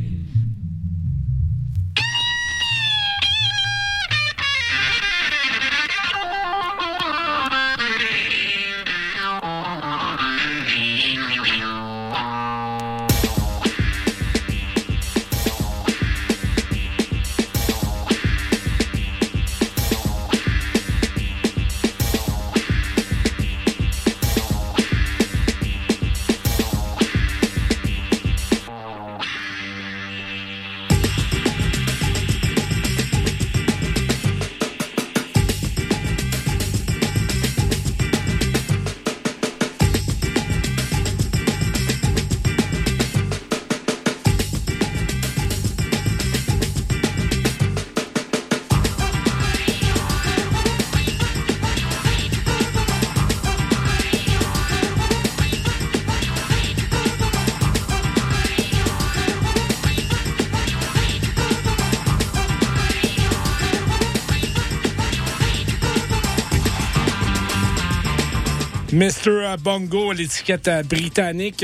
Mr. Bongo, l'étiquette euh, britannique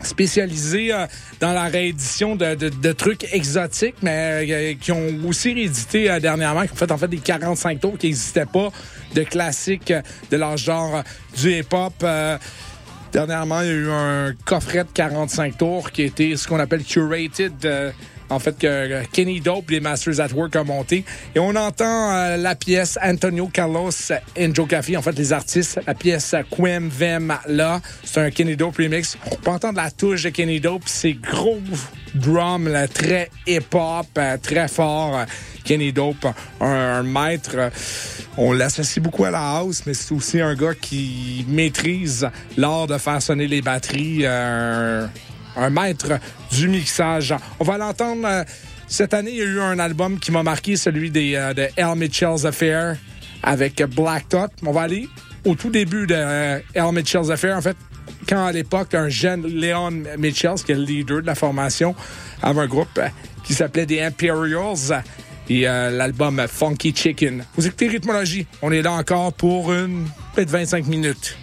spécialisée euh, dans la réédition de, trucs exotiques, mais euh, qui ont aussi réédité euh, dernièrement, qui ont fait en fait des 45 tours qui n'existaient pas, de classiques euh, de leur genre euh, du hip-hop. euh, Dernièrement, il y a eu un coffret de 45 tours qui été ce qu'on appelle curated. En fait, que euh, Kenny Dope, les Masters at Work, a monté. Et on entend euh, la pièce Antonio Carlos et Joe Café, en fait, les artistes. La pièce Quem Vem La. C'est un Kenny Dope remix. On peut entendre la touche de Kenny Dope, c'est gros drum, là, très hip-hop, euh, très fort. Kenny Dope, un, maître. On l'associe beaucoup à la house, mais c'est aussi un gars qui maîtrise l'art de faire sonner les batteries. Un maître du mixage. On va l'entendre. euh, cette année, il y a eu un album qui m'a marqué, celui des, euh, de L. Mitchell's Affair avec Black Thought. On va aller au tout début de euh. Mitchell's Affair. En fait, quand à l'époque, un jeune Leon Mitchell, qui est le leader de la formation, avait un groupe qui s'appelait The Imperials et euh, l'album Funky Chicken. Vous écoutez Rhythmologie. On est là encore pour une peut-être 25 minutes.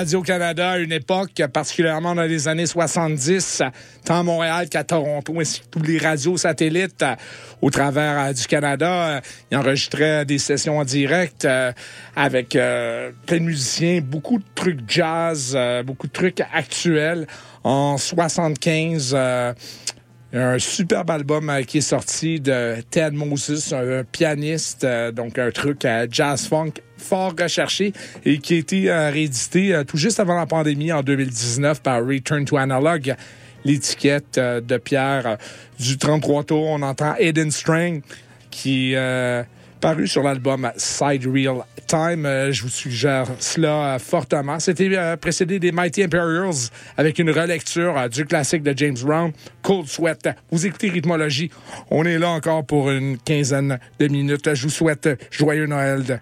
Radio-Canada à une époque, particulièrement dans les années 70, tant à Montréal qu'à Toronto, ainsi que tous les radios satellites euh, au travers euh, du Canada. Euh, Ils enregistraient des sessions en direct avec plein de musiciens, beaucoup de trucs jazz, beaucoup de trucs actuels. En 75, euh, il y a un superbe album qui est sorti de Ted Moses, un, pianiste, donc un truc jazz funk fort recherché et qui a été euh, réédité euh, tout juste avant la pandémie en 2019 par Return to Analog. L'étiquette euh, de Pierre du 33 tours, on entend Eden String qui euh, paru sur l'album Side Real Time. Je vous suggère cela fortement. C'était précédé des Mighty Imperials avec une relecture du classique de James Brown, Cold Sweat. Vous écoutez Rhythmologie. On est là encore pour une quinzaine de minutes. Je vous souhaite joyeux Noël.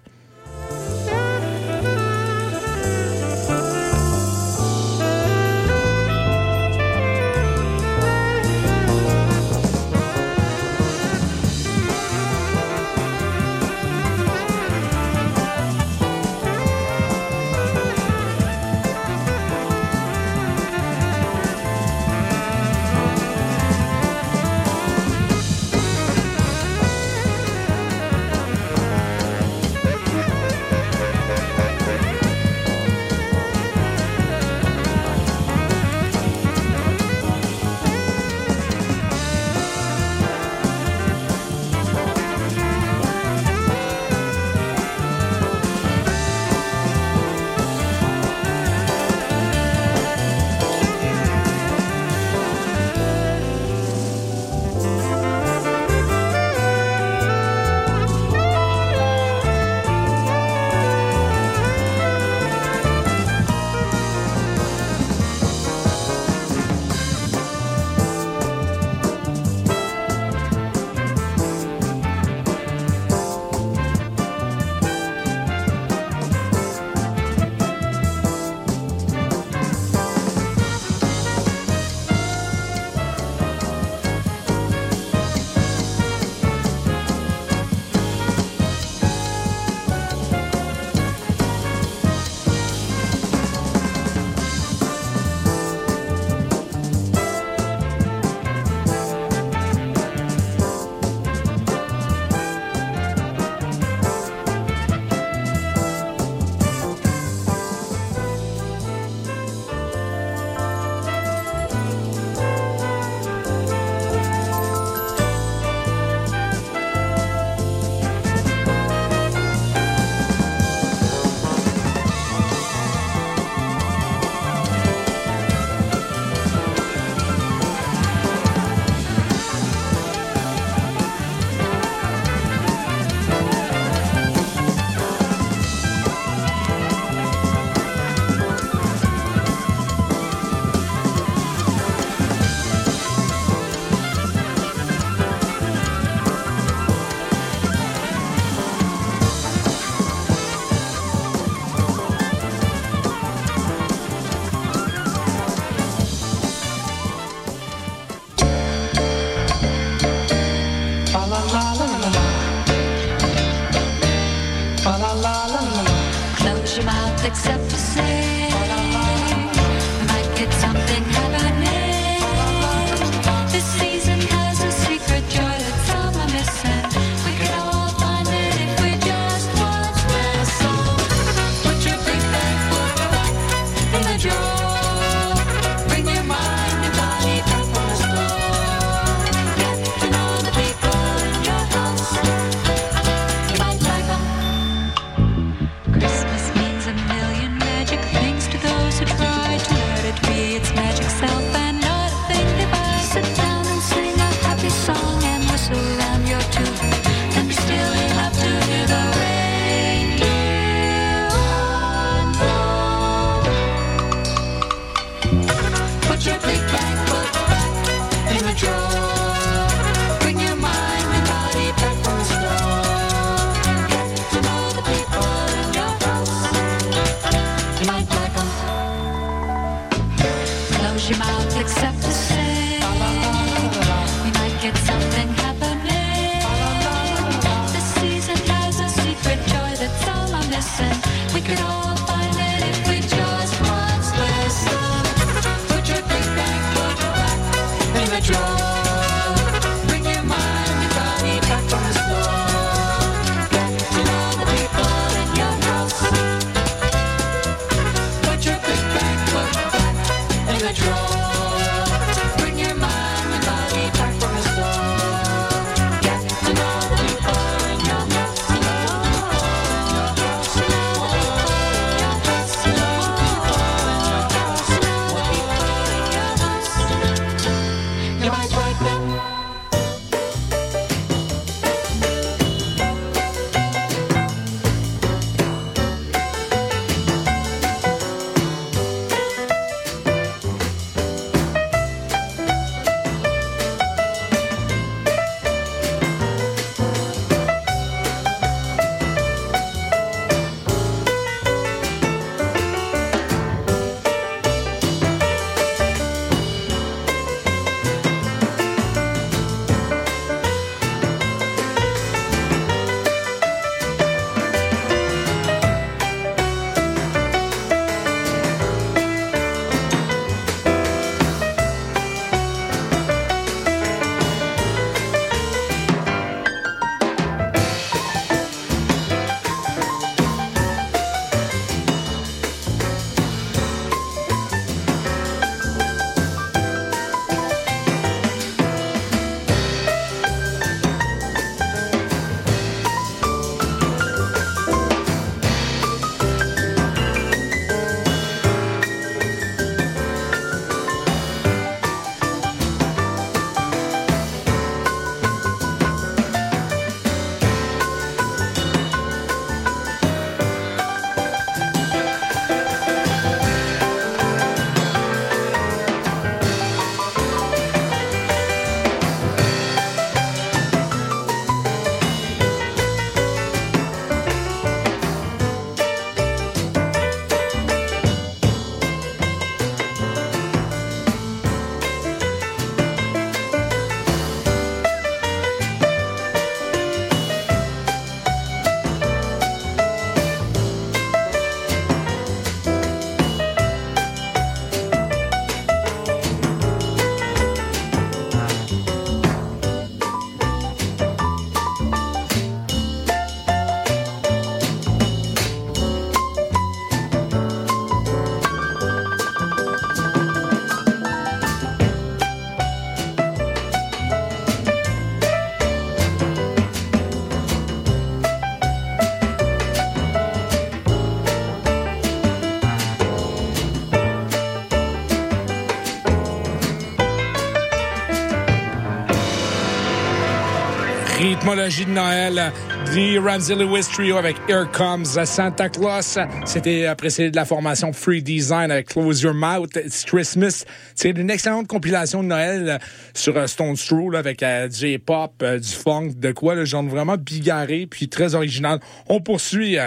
Rythmologie de Noël, The Ramsey Lewis Trio avec Here Comes Santa Claus. C'était euh, précédé de la formation Free Design avec Close Your Mouth, It's Christmas. C'est une excellente compilation de Noël euh, sur euh, Stone Throw avec du euh, du funk, de quoi, le genre vraiment bigarré puis très original. On poursuit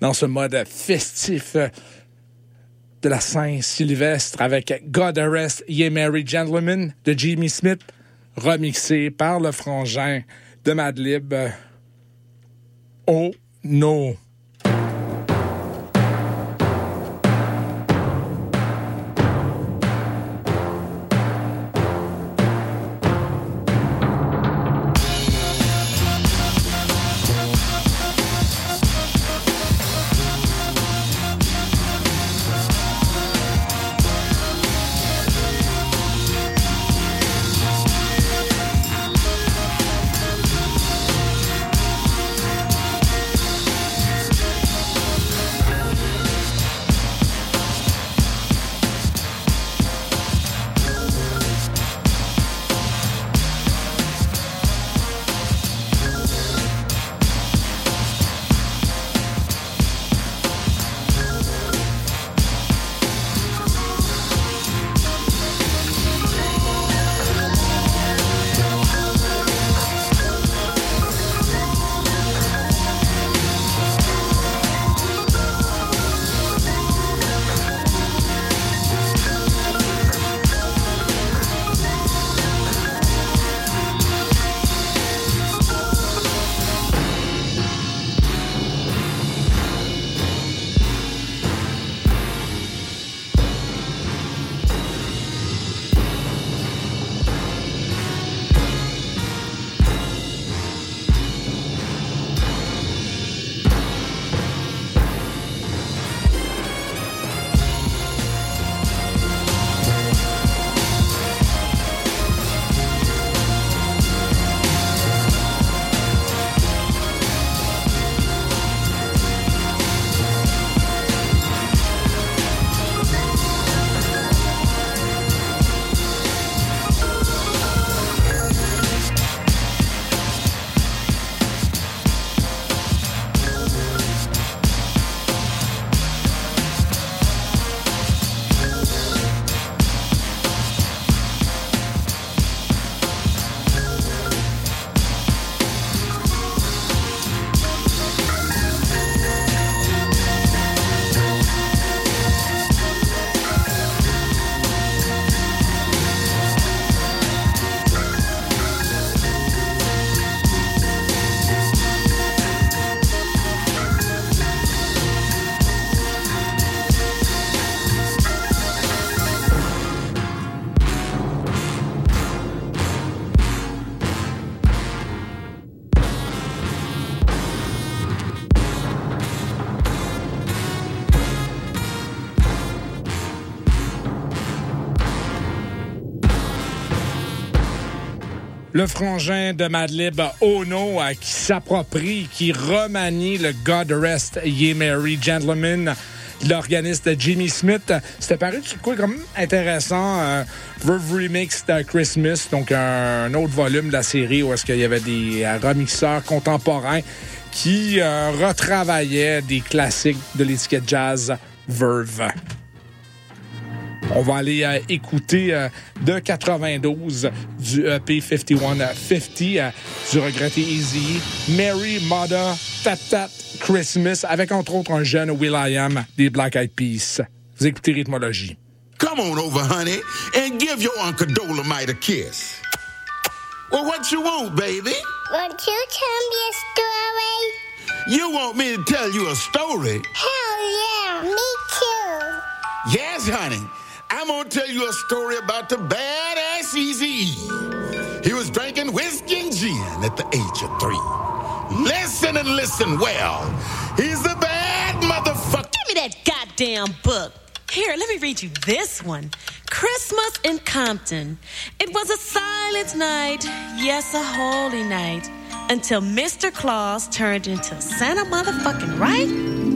dans ce mode festif. de la Saint-Sylvestre avec God Arrest Ye Merry Gentlemen de Jimmy Smith, remixé par le frangin de Madlib. Oh no! Frangin de Madlib Ono qui s'approprie, qui remanie le God Rest Ye Merry Gentlemen l'organiste Jimmy Smith. C'était paru de quoi comme intéressant. Euh, Verve Remix de Christmas, donc un, un, autre volume de la série où est-ce qu'il y avait des euh, remixeurs contemporains qui euh, retravaillaient des classiques de l'étiquette jazz Verve. On va aller euh, écouter euh, de 92 du EP 5150 euh, du regretté Easy, Mary Mother Tat Tat Christmas, avec entre autres un jeune Will.i.am des Black Eyed Peas. Vous écoutez Rythmologie. Come on over, honey, and give your Uncle Dolomite a kiss. Well, what you want, baby? Won't you tell me a story? You want me to tell you a story? Hell yeah, me too. Yes, honey. I'm gonna tell you a story about the badass Easy He was drinking whiskey and gin at the age of three. Listen and listen well. He's the bad motherfucker. Give me that goddamn book. Here, let me read you this one. Christmas in Compton. It was a silent night, yes, a holy night, until Mr. Claus turned into Santa motherfucking right.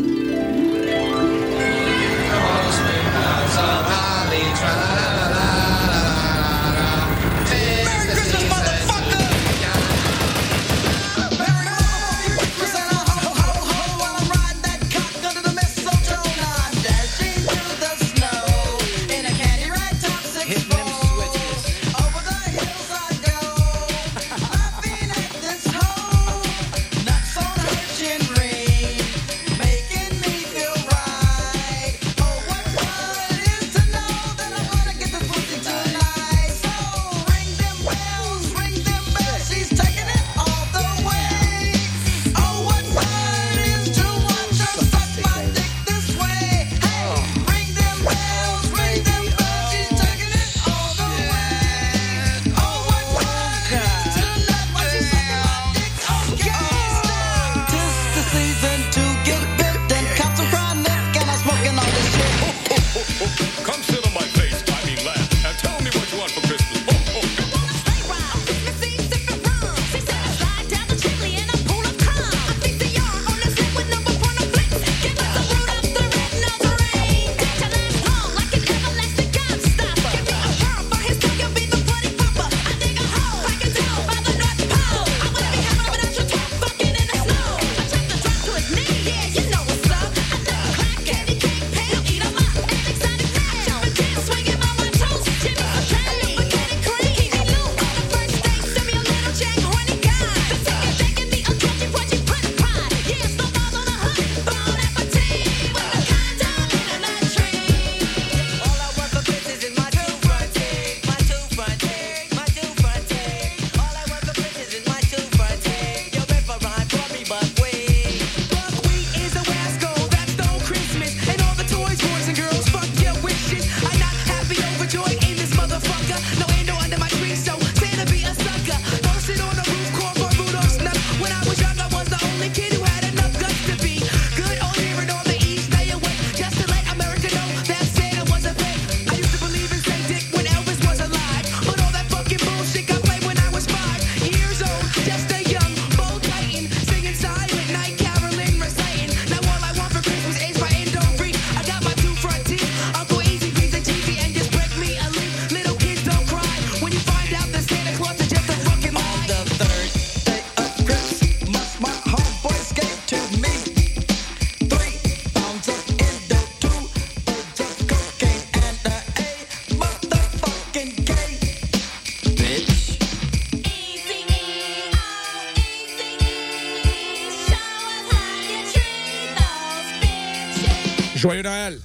Noël.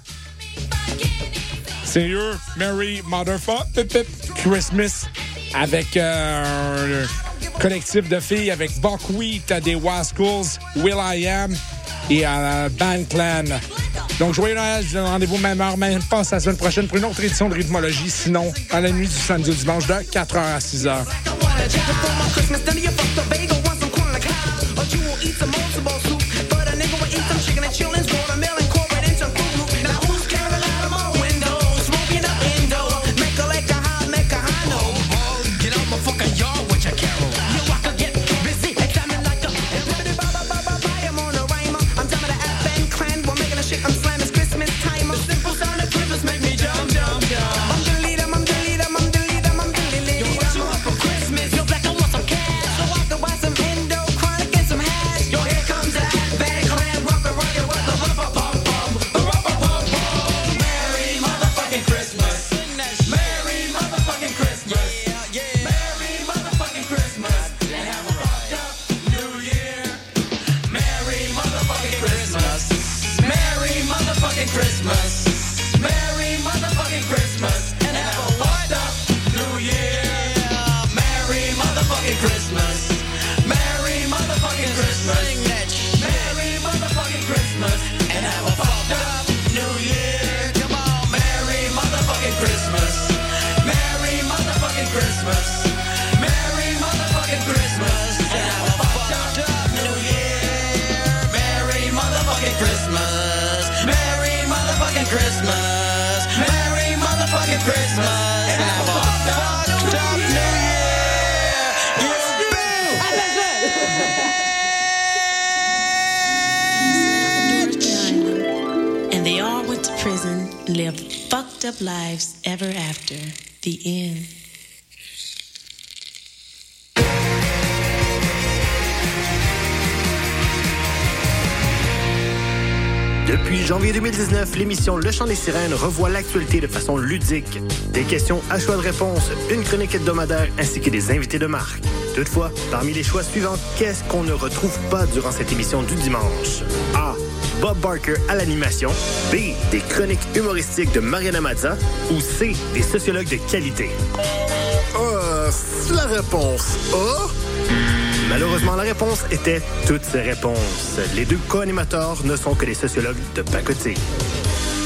Sérieux, Merry Motherfucker Christmas avec euh, un collectif de filles avec Buckwheat des Wascals, Will I Am et euh, Band Clan. Donc, joyeux Noël, rendez-vous même heure, même pas la semaine prochaine pour une autre édition de Rhythmologie. Sinon, à la nuit du samedi au dimanche de 4h à 6h. Fucked up lives ever after. The end. Depuis janvier 2019, l'émission Le Chant des Sirènes revoit l'actualité de façon ludique. Des questions à choix de réponse, une chronique hebdomadaire ainsi que des invités de marque. Toutefois, parmi les choix suivants, qu'est-ce qu'on ne retrouve pas durant cette émission du dimanche? A. Bob Barker à l'animation. B. Des chroniques humoristiques de Mariana Mazza. Ou C. Des sociologues de qualité. Euh, la réponse A. Malheureusement, la réponse était toutes ces réponses. Les deux co-animateurs ne sont que des sociologues de pacotille.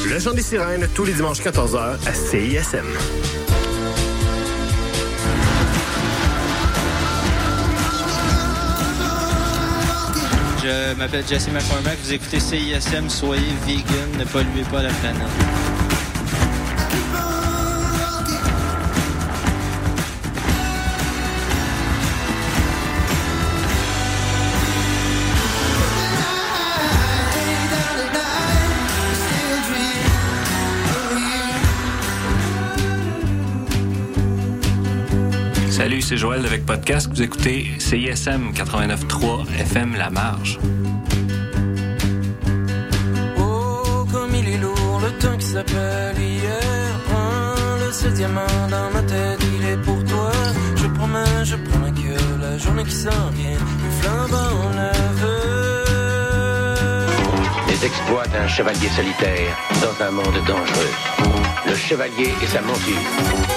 Le chant des sirènes, tous les dimanches 14h à CISM. Je m'appelle Jesse McCormack. Vous écoutez CISM. Soyez vegan. Ne polluez pas la planète. Salut, c'est Joël avec Podcast. Vous écoutez CISM 89.3 FM La Marge. Oh, comme il est lourd le temps qui s'appelle hier. Prends le seul diamant dans ma tête, il est pour toi. Je promets, je promets que la journée qui s'en vient, le flambant neveu. Les exploits d'un chevalier solitaire dans un monde dangereux. Le chevalier et sa monture.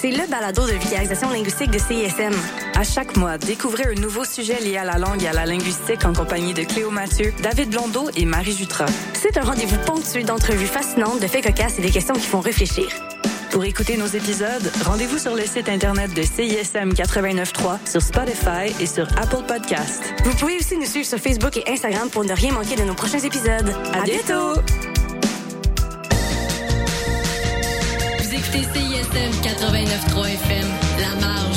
C'est le balado de vulgarisation linguistique de CISM. À chaque mois, découvrez un nouveau sujet lié à la langue et à la linguistique en compagnie de Cléo Mathieu, David Blondeau et Marie Jutra. C'est un rendez-vous ponctué d'entrevues fascinantes, de faits cocasses et des questions qui font réfléchir. Pour écouter nos épisodes, rendez-vous sur le site internet de CISM 89.3, sur Spotify et sur Apple Podcast. Vous pouvez aussi nous suivre sur Facebook et Instagram pour ne rien manquer de nos prochains épisodes. À, bientôt! TCISM 89.3 FM, La Marge.